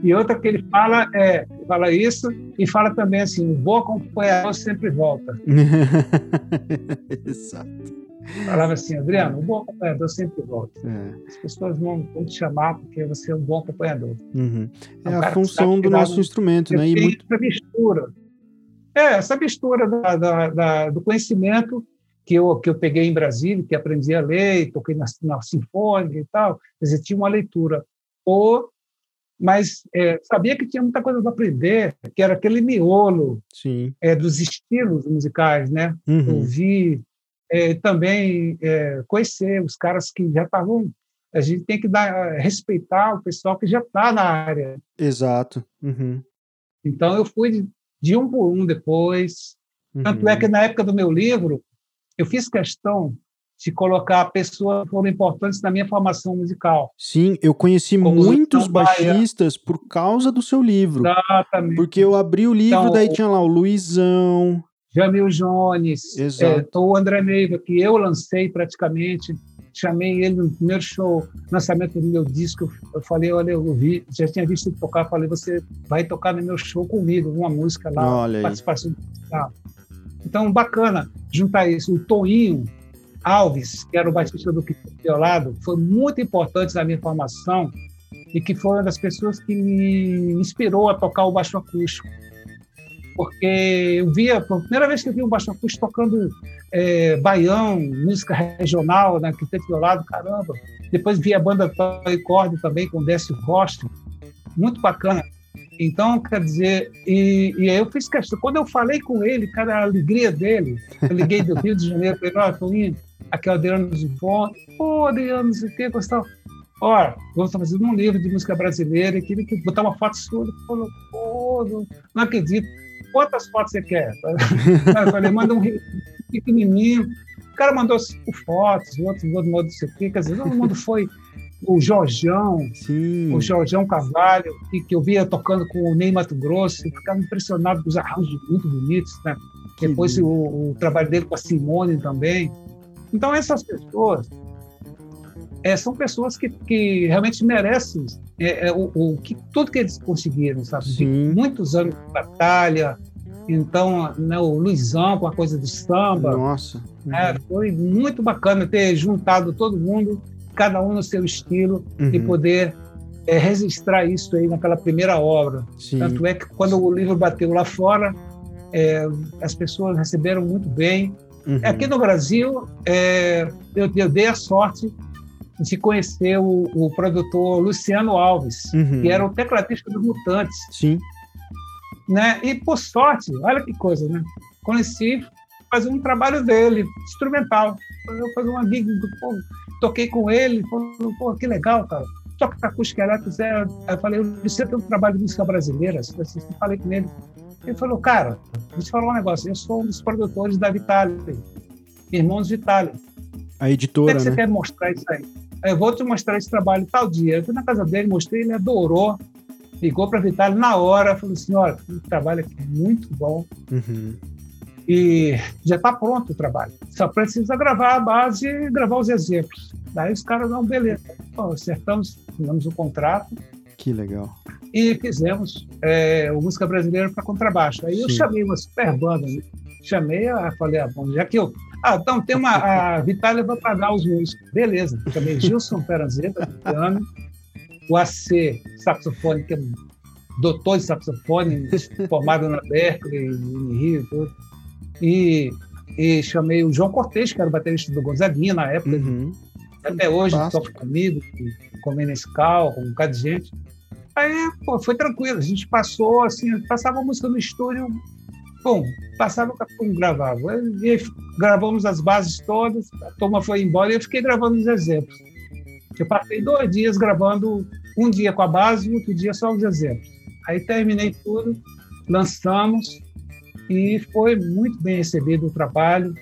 E outra que ele fala é fala isso e fala também assim: o bom acompanhador sempre volta. Exato. Falava assim, Adriano, o bom acompanhador sempre volta. É. As pessoas vão, vão, te chamar porque você é um bom acompanhador. Uhum. É, é a função do nosso instrumento, né? E muito... essa mistura. É, essa mistura da, da, da, do conhecimento que eu, que eu peguei em Brasília, que aprendi a ler, toquei na, na Sinfônica e tal. Quer dizer, tinha uma leitura ou mas é, sabia que tinha muita coisa para aprender, que era aquele miolo é, dos estilos musicais, né? Uhum. Ouvir, é, também é, conhecer os caras que já estavam. A gente tem que dar, respeitar o pessoal que já está na área. Exato. Uhum. Então eu fui de um por um depois. Uhum. Tanto é que na época do meu livro, eu fiz questão de colocar pessoas que foram importantes na minha formação musical. Sim, eu conheci Como muitos baixistas por causa do seu livro. Exatamente. Porque eu abri o livro, então, daí tinha lá o Luizão. Jamil Jones, é, o André Neiva, que eu lancei praticamente. Chamei ele no primeiro show, lançamento do meu disco. Eu falei, olha, eu vi, já tinha visto ele tocar. Falei, você vai tocar no meu show comigo, uma música lá, olha participação. Aí. Então, bacana juntar isso. O Toinho, Alves, que era o baixista do Violado, foi muito importante na minha formação e que foi uma das pessoas que me inspirou a tocar o baixo acústico. Porque eu via, a primeira vez que eu vi um baixo acústico tocando é, baião, música regional, né, Quinteto Violado, caramba. Depois vi a banda e Corda também, com Décio Costa, muito bacana. Então, quer dizer, e, e aí eu fiz questão. Quando eu falei com ele, cara, a alegria dele, eu liguei do Rio de Janeiro, falei, ó, oh, indo, aqui é o Adriano Zufon. Pô, Adriano, não sei o que. Olha, vou estar fazendo um livro de música brasileira queria que botar uma foto sua. Ele falou, pô, não, não acredito. Quantas fotos você quer? Eu falei, manda um pequenininho. O cara mandou cinco fotos, o outro mandou não sei o quê. Quer dizer, todo mundo foi o Jorjão, Sim. o Jorjão Carvalho, que, que eu via tocando com o Ney Mato Grosso, e ficava impressionado com os arranjos muito bonitos, né? Depois o, o, trabalho dele com a Simone também. Então, essas pessoas é, são pessoas que, que realmente merecem é, é, o, o, que, tudo que eles conseguiram, sabe? De muitos anos de batalha. Então, né, o Luizão com a coisa do samba. Nossa. Né, foi muito bacana ter juntado todo mundo, cada um no seu estilo, uhum. e poder é, registrar isso aí naquela primeira obra. Sim. Tanto é que quando o livro bateu lá fora, é, as pessoas receberam muito bem. Uhum. Aqui no Brasil, é, eu, eu, dei a sorte de conhecer o, o produtor Luciano Alves, uhum. que era o tecladista dos Mutantes. Sim. Né? E, por sorte, olha que coisa, né? Conheci fazer um trabalho dele, instrumental. Eu fazer uma gig, pô, toquei com ele, falou, pô, que legal, cara. Toca acústica elétrica, eu falei, você tem um trabalho de música brasileira? Eu falei com ele. Ele falou, cara, vou te falar um negócio, eu sou um dos produtores da Vitale, Irmãos Vitale. A editora, Como é que né? você quer mostrar isso aí? Eu vou te mostrar esse trabalho tal dia. Eu fui na casa dele, mostrei, ele adorou, ligou para a Vitale na hora, falou assim, olha, o trabalho aqui é muito bom. Uhum. E já está pronto o trabalho. Só precisa gravar a base e gravar os exemplos. Daí os caras não, beleza. Acertamos, fizemos o contrato. Que legal e fizemos é, o Música Brasileira para Contrabaixo. Aí Sim. eu chamei uma super banda, né? chamei, a, falei, ah, bom, já que eu. Ah, então tem uma. A Vitália vai pagar os músicos. Beleza, chamei Gilson Peranzeta, piano, o AC, saxofone, que é um doutor de saxofone, formado na Berkeley, em Rio, tudo. E, e chamei o João Cortez, que era o baterista do Gonzaguinha na época. Uhum. Até hoje toca comigo, com o Menescal, com um bocado de gente. Aí, pô, foi tranquilo. A gente passou, assim, passava a música no estúdio, bom, passava, pum, gravava. E gravamos as bases todas, a turma foi embora e eu fiquei gravando os exemplos. Eu passei dois dias gravando, um dia com a base e outro dia só os exemplos. Aí terminei tudo, lançamos e foi muito bem recebido o trabalho.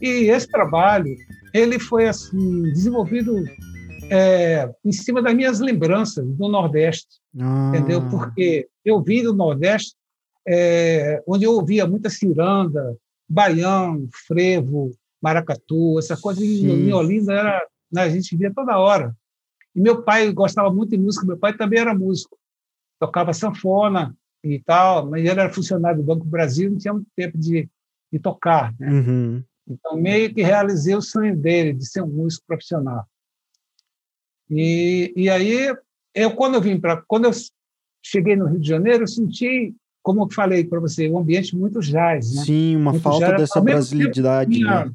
E esse trabalho, ele foi assim desenvolvido é, em cima das minhas lembranças do Nordeste, ah. entendeu? Porque eu vim do Nordeste, é, onde eu ouvia muita ciranda, baião, frevo, maracatu, essa coisa Sim. em Olinda era, né, a gente via toda hora. E meu pai gostava muito de música, meu pai também era músico, tocava sanfona e tal, mas ele era funcionário do Banco do Brasil, não tinha muito tempo de, de tocar, né? Uhum. Então, meio que realizei o sonho dele de ser um músico profissional. E, e aí, eu quando eu vim para, quando eu cheguei no Rio de Janeiro, eu senti, como eu falei para você, um ambiente muito jazz, né? Sim, uma muito falta jazz, dessa brasilidade. Tinha, né?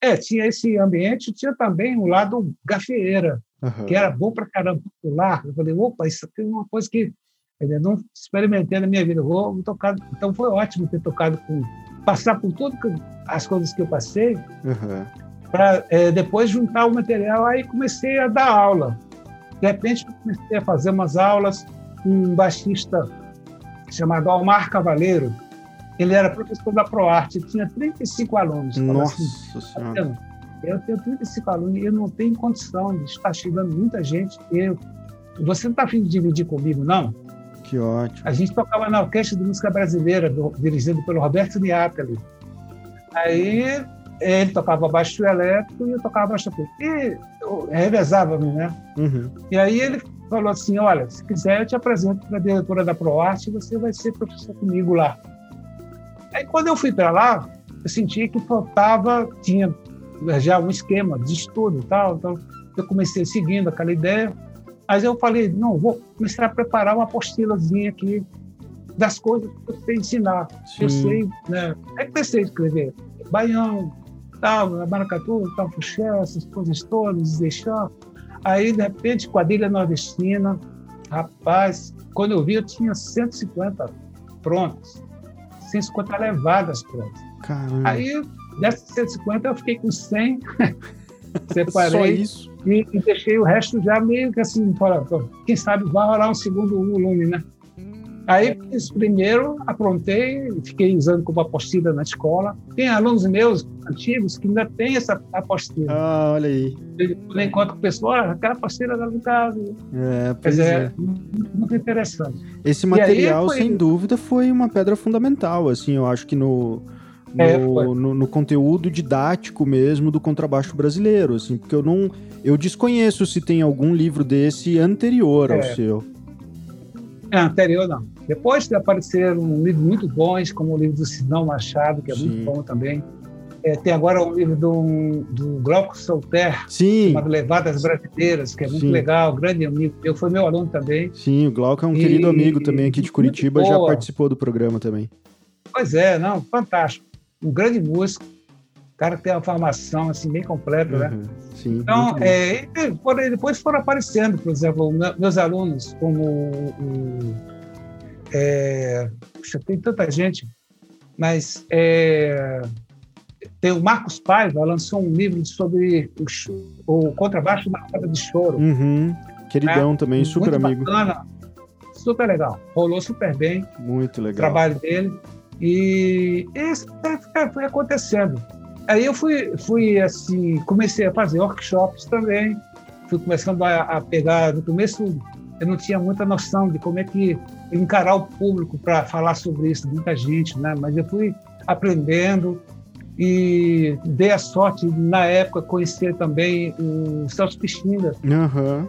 É, tinha esse ambiente, tinha também o lado gafieira, uhum. que era bom para caramba, popular. Eu falei, opa, isso aqui é uma coisa que eu não experimentei na minha vida. Vou tocar. Então foi ótimo ter tocado com passar por tudo que, as coisas que eu passei. Uhum para é, depois juntar o material. Aí comecei a dar aula. De repente, comecei a fazer umas aulas com um baixista chamado Almar Cavaleiro, Ele era professor da ProArte, tinha 35 alunos. Nossa assim, Senhora. Eu tenho 35 alunos e eu não tenho condição de estar chegando muita gente. Eu, você não está afim de dividir comigo, não? Que ótimo. A gente tocava na Orquestra de Música Brasileira, do, dirigido pelo Roberto Niapoli. Aí ele tocava baixo elétrico e eu tocava baixo acústico. E revezava-me, né? Uhum. E aí ele falou assim, olha, se quiser eu te apresento para a diretora da ProArte e você vai ser professor comigo lá. Aí quando eu fui para lá, eu senti que faltava, tinha já um esquema de estudo e tal, então eu comecei seguindo aquela ideia, mas eu falei, não, vou começar a preparar uma apostilazinha aqui das coisas que eu sei ensinar. Sim. Eu sei, né? Aí comecei a escrever baião, tal, maracatu, tal, puxé, essas coisas todas, deixar. Aí, de repente, quadrilha nordestina, rapaz, quando eu vi, eu tinha 150 prontas, 150 levadas prontas. Caramba. Aí, dessas 150, eu fiquei com 100, separei. Só isso? E, e, deixei o resto já meio que assim, fora, quem sabe vai rolar um segundo volume, né? Aí fiz primeiro, aprontei, fiquei usando como apostila na escola. Tem alunos meus antigos que ainda têm essa apostila. Ah, olha aí. Quando encontro o pessoal, ah, aquela apostila da casa. É, pois é. é. Muito interessante. Esse material, foi... sem dúvida, foi uma pedra fundamental, assim, eu acho que no... No, é, no, no, conteúdo didático mesmo do contrabaixo brasileiro, assim, porque eu não, eu desconheço se tem algum livro desse anterior ao é. seu. É, anterior não. Depois apareceram livros muito bons, como o livro do Sidão Machado, que é Sim. muito bom também. É, tem agora um livro do, do Glauco Solter, Sim. chamado Levadas Brasileiras, que é muito Sim. legal, grande amigo. Eu fui meu aluno também. Sim, o Glauco é um e, querido amigo também aqui de Curitiba, já participou do programa também. Pois é, não, fantástico. Um grande músico, cara que tem uma formação assim bem completa, né? uhum, né? Sim, então, é, depois foram aparecendo, por exemplo, meus alunos, como o é, puxa, tem tanta gente, mas é, tem o Marcos Paiva, lançou um livro sobre o, o contrabaixo da roda de choro. Uhum. Queridão né? também, super Muito amigo. Bacana, super legal. Rolou super bem. Muito legal. O trabalho dele. E isso foi acontecendo. Aí eu fui, fui assim, comecei a fazer workshops também. Fui começando a, a pegar, no começo eu não tinha muita noção de como é que encarar o público para falar sobre isso, muita gente, né? Mas eu fui aprendendo e dei a sorte, na época, conhecer também o Celso Pixinga, uhum.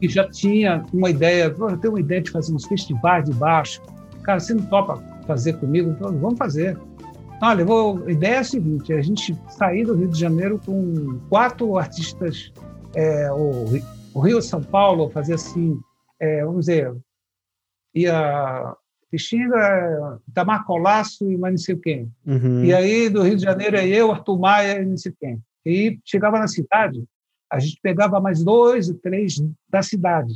que já tinha uma ideia, eu tenho uma ideia de fazer uns festivais de baixo. Cara, você não topa fazer comigo? Falei, vamos fazer. Olha, vou, a ideia é a seguinte, a gente sair do Rio de Janeiro com quatro artistas, é, o, o Rio São Paulo, fazer assim, é, vamos dizer, ia Pixinga, Itamar Colasso e mais não sei quem. Uhum. E aí, do Rio de Janeiro, é eu, Arthur Maia e não sei quem. E chegava na cidade, a gente pegava mais dois ou três da cidade.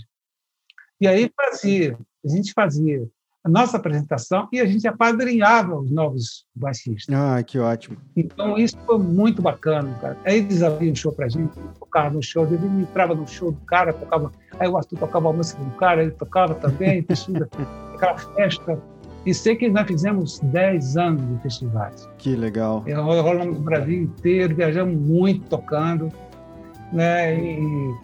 E aí fazia, a gente fazia a nossa apresentação e a gente apadrinhava os novos baixistas. Ah, que ótimo. Então, isso foi muito bacana, cara. Aí eles abriam um show pra gente, tocava no show, ele entrava no show do cara, tocava, aí o Arthur tocava a música do cara, ele tocava também, aquela festa. E sei que nós fizemos 10 anos de festivais. Que legal. Rolamos no Brasil inteiro, viajamos muito tocando, né? E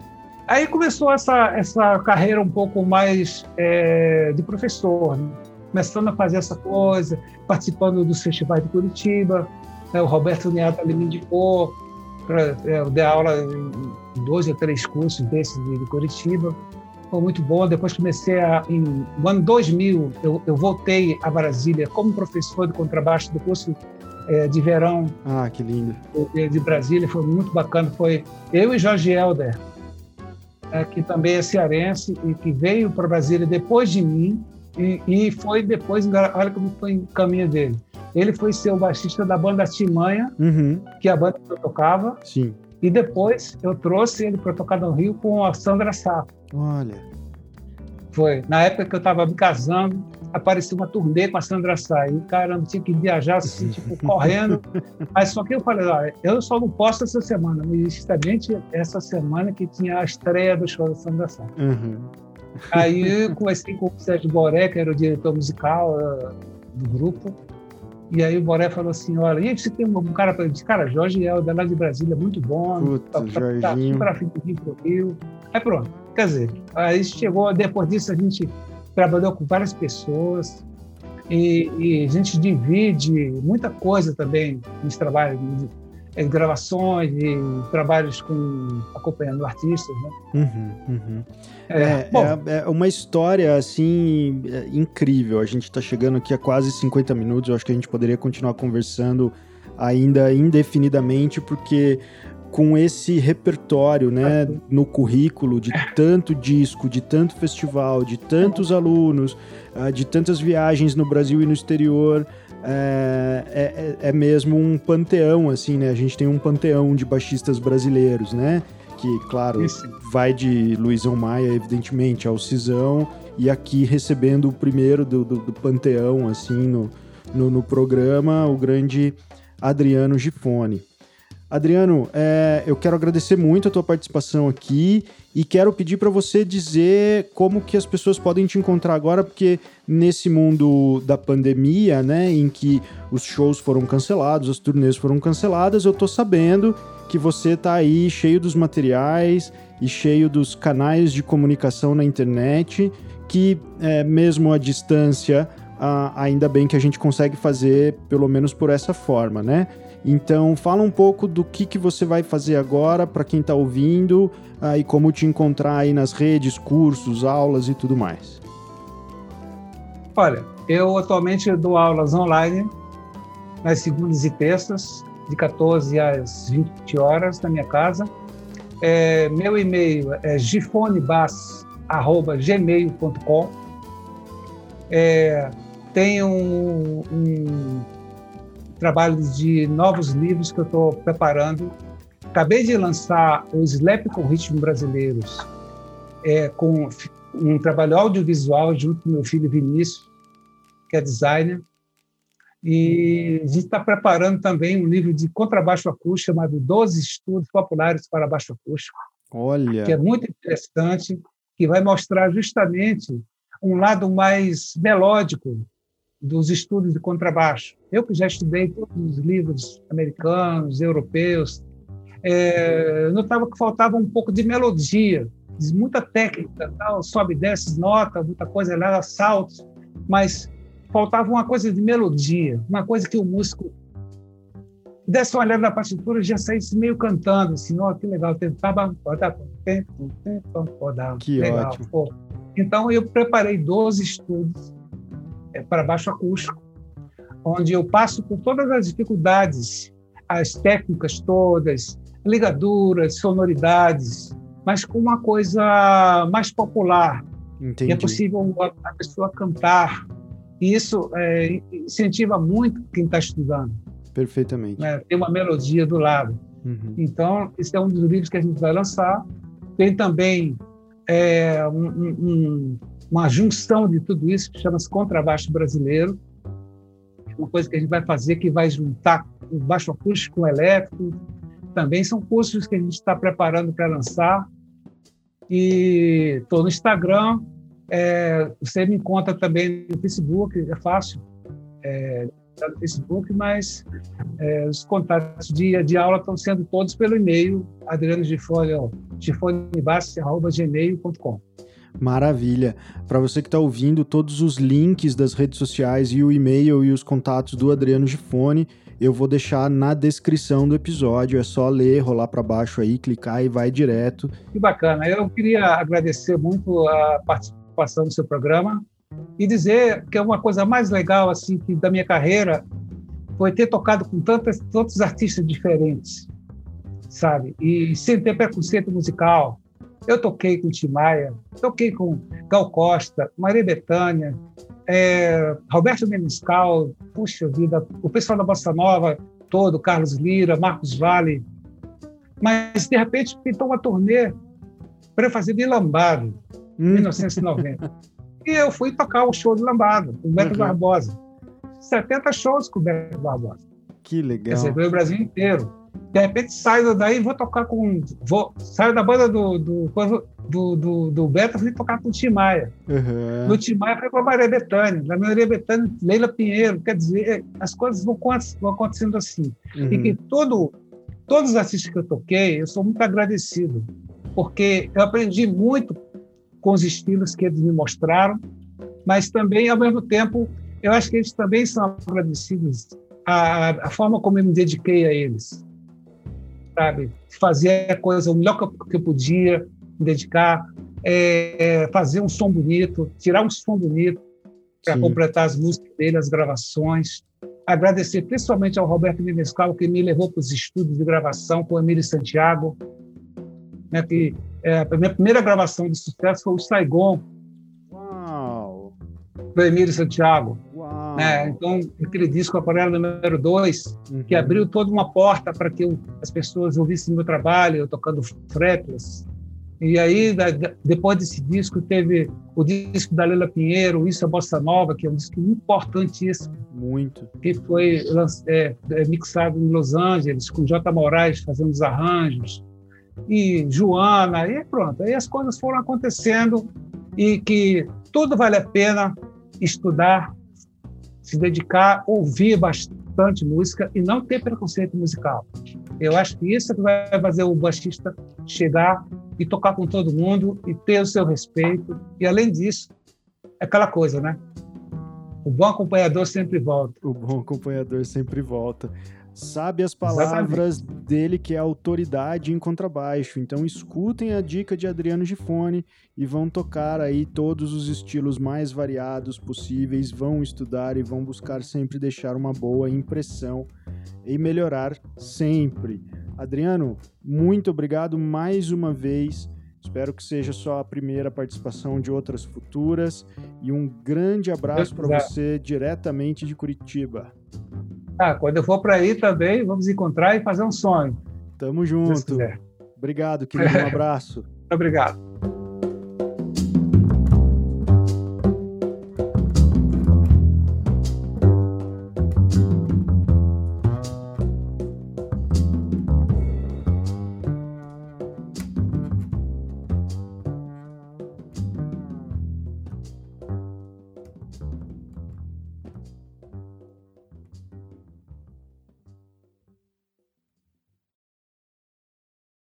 Aí começou essa, essa carreira um pouco mais é, de professor, né? começando a fazer essa coisa, participando dos festivais de Curitiba. Né? O Roberto Neata me indicou para é, dar aula em dois ou três cursos desses de, de Curitiba. Foi muito bom. Depois comecei a. Em, no ano 2000, eu, eu voltei a Brasília como professor de contrabaixo do curso é, de verão. Ah, que lindo. De Brasília, foi muito bacana. Foi eu e Jorge Helder é, que também é cearense e que veio para Brasília depois de mim e, e foi depois, olha como foi o caminho dele. Ele foi ser o baixista da banda Timanha, uhum. que é a banda que eu tocava. Sim. E depois eu trouxe ele para tocar no Rio com a Sandra Sá. Olha. Foi. Na época que eu estava me casando, apareceu uma turnê com a Sandra Sá. E, caramba, tinha que viajar assim, tipo, correndo. Mas só que eu falei, olha, eu só não posso essa semana, mas justamente essa semana que tinha a estreia do show da Sandra Sá. Uhum. Aí eu comecei com o Sérgio Boré, que era o diretor musical uh, do grupo. E aí o Boré falou assim, olha, e você tem um cara para dizer, cara, Jorge é o lá de Brasília, muito bom, Puta, tá, tá, tá super afim de vir pro Rio. Aí pronto, quer dizer, aí chegou, depois disso a gente trabalhou com várias pessoas e, e a gente divide muita coisa também nos trabalhos, em gravações e trabalhos com acompanhando artistas, né? Uhum, uhum. É, é, é, é, uma história assim é, incrível. A gente está chegando aqui a quase 50 minutos. Eu acho que a gente poderia continuar conversando ainda indefinidamente, porque com esse repertório, né, no currículo de tanto disco, de tanto festival, de tantos alunos, ah, de tantas viagens no Brasil e no exterior, é, é, é, mesmo um panteão, assim, né? A gente tem um panteão de baixistas brasileiros, né? Que, claro, Isso. vai de Luizão Maia, evidentemente, ao Cisão, e aqui recebendo o primeiro do, do, do panteão, assim, no, no, no, programa, o grande Adriano Gifone. Adriano, é, eu quero agradecer muito a tua participação aqui e quero pedir para você dizer como que as pessoas podem te encontrar agora, porque nesse mundo da pandemia, né, em que os shows foram cancelados, as turnês foram canceladas, eu tô sabendo que você tá aí cheio dos materiais e cheio dos canais de comunicação na internet, que é, mesmo à distância, ainda bem que a gente consegue fazer pelo menos por essa forma, né? Então, fala um pouco do que, que você vai fazer agora para quem está ouvindo uh, e como te encontrar aí nas redes, cursos, aulas e tudo mais. Olha, eu atualmente dou aulas online nas segundas e terças, de 14 às 20 horas, na minha casa. É, meu e-mail é gifonebas.gmail.com. É, tem um, um trabalho de novos livros que eu estou preparando. Acabei de lançar o Slap com Ritmo Brasileiros, é, com um trabalho audiovisual junto com meu filho Vinícius, que é designer. E a gente está preparando também um livro de contrabaixo acústico chamado 12 Estudos Populares para Baixo Acústico. Olha! Que é muito interessante, que vai mostrar justamente um lado mais melódico dos estudos de contrabaixo. Eu que já estudei todos os livros americanos, europeus, é, notava que faltava um pouco de melodia, muita técnica, tal, sobe, desce, nota, muita coisa lá, saltos, mas faltava uma coisa de melodia, uma coisa que o músico desse uma olhada na partitura e já saísse meio cantando, assim, ó, que legal. Que legal, ótimo. Pô. Então, eu preparei 12 estudos é, para baixo acústico, onde eu passo por todas as dificuldades, as técnicas todas, ligaduras, sonoridades, mas com uma coisa mais popular. Entendi. é possível a pessoa cantar. E isso é, incentiva muito quem está estudando. Perfeitamente. Né? Tem uma melodia do lado. Uhum. Então, esse é um dos livros que a gente vai lançar. Tem também é, um, um, uma junção de tudo isso que chama-se contrabaixo brasileiro. Uma coisa que a gente vai fazer que vai juntar o baixo acústico com o elétrico. Também são cursos que a gente está preparando para lançar. E estou no Instagram. É, você me encontra também no Facebook, é fácil. É, tá no Facebook, mas é, os contatos de, de aula estão sendo todos pelo e-mail adriano gifone, gmail.com Maravilha. Para você que está ouvindo, todos os links das redes sociais e o e-mail e os contatos do Adriano Gifone eu vou deixar na descrição do episódio. É só ler, rolar para baixo aí, clicar e vai direto. Que bacana. Eu queria agradecer muito a participação do seu programa e dizer que é uma coisa mais legal assim que da minha carreira foi ter tocado com tantos, tantos artistas diferentes, sabe? E sem ter preconceito musical, eu toquei com Tim Maia, toquei com Gal Costa, Maria Bethânia, é, Roberto Menescal, puxa vida, o pessoal da Bossa Nova todo, Carlos Lira, Marcos Vale. Mas, de repente, pintou uma turnê para fazer de Lambado, em hum. 1990. e eu fui tocar o show de Lambado, com o Beto uhum. Barbosa. 70 shows com o Beto Barbosa. Que legal. Dizer, o Brasil inteiro. De repente saio daí vou tocar com. Vou, saio da banda do, do. do, do, do Beto, fui tocar com o Tim Maia. Uhum. No Tim Maia foi com a Maria Bethânia. Na Maria Bethânia, Leila Pinheiro. Quer dizer, as coisas vão, vão acontecendo assim. Uhum. E que todo, todos os artistas que eu toquei, eu sou muito agradecido, porque eu aprendi muito com os estilos que eles me mostraram, mas também, ao mesmo tempo, eu acho que eles também são agradecidos à, à forma como eu me dediquei a eles. Sabe? Fazer a coisa o melhor que eu, podia, me dedicar, é, fazer um som bonito, tirar um som bonito para completar as músicas dele, as gravações. Agradecer principalmente ao Roberto Menescal, que me levou para os estúdios de gravação com o Emílio Santiago, né, que é, a minha primeira gravação de sucesso foi o Saigon, Uau! do Emílio Santiago. Né? Então, aquele disco Aquarela número 2, Uhum. que abriu toda uma porta para que eu, as pessoas ouvissem meu trabalho, eu tocando fretless. E aí, da, da, depois desse disco, teve o disco da Leila Pinheiro, Isso é Bossa Nova, que é um disco importantíssimo, Muito. que foi é, é, mixado em Los Angeles, com J. Moraes fazendo os arranjos, e Joana, e pronto. Aí as coisas foram acontecendo e que tudo vale a pena estudar, se dedicar, ouvir bastante música e não ter preconceito musical. Eu acho que isso é que vai fazer o baixista chegar e tocar com todo mundo e ter o seu respeito. E além disso, é aquela coisa, né? O bom acompanhador sempre volta. O bom acompanhador sempre volta. Sabe as palavras Exatamente. dele, que é autoridade em contrabaixo. Então escutem a dica de Adriano Gifone e vão tocar aí todos os estilos mais variados possíveis, vão estudar e vão buscar sempre deixar uma boa impressão e melhorar sempre. Adriano, muito obrigado mais uma vez. Espero que seja só a primeira participação de outras futuras e um grande abraço para você diretamente de Curitiba. Ah, quando eu for para aí também, vamos encontrar e fazer um sonho. Tamo junto. Obrigado, querido. Um abraço. Obrigado.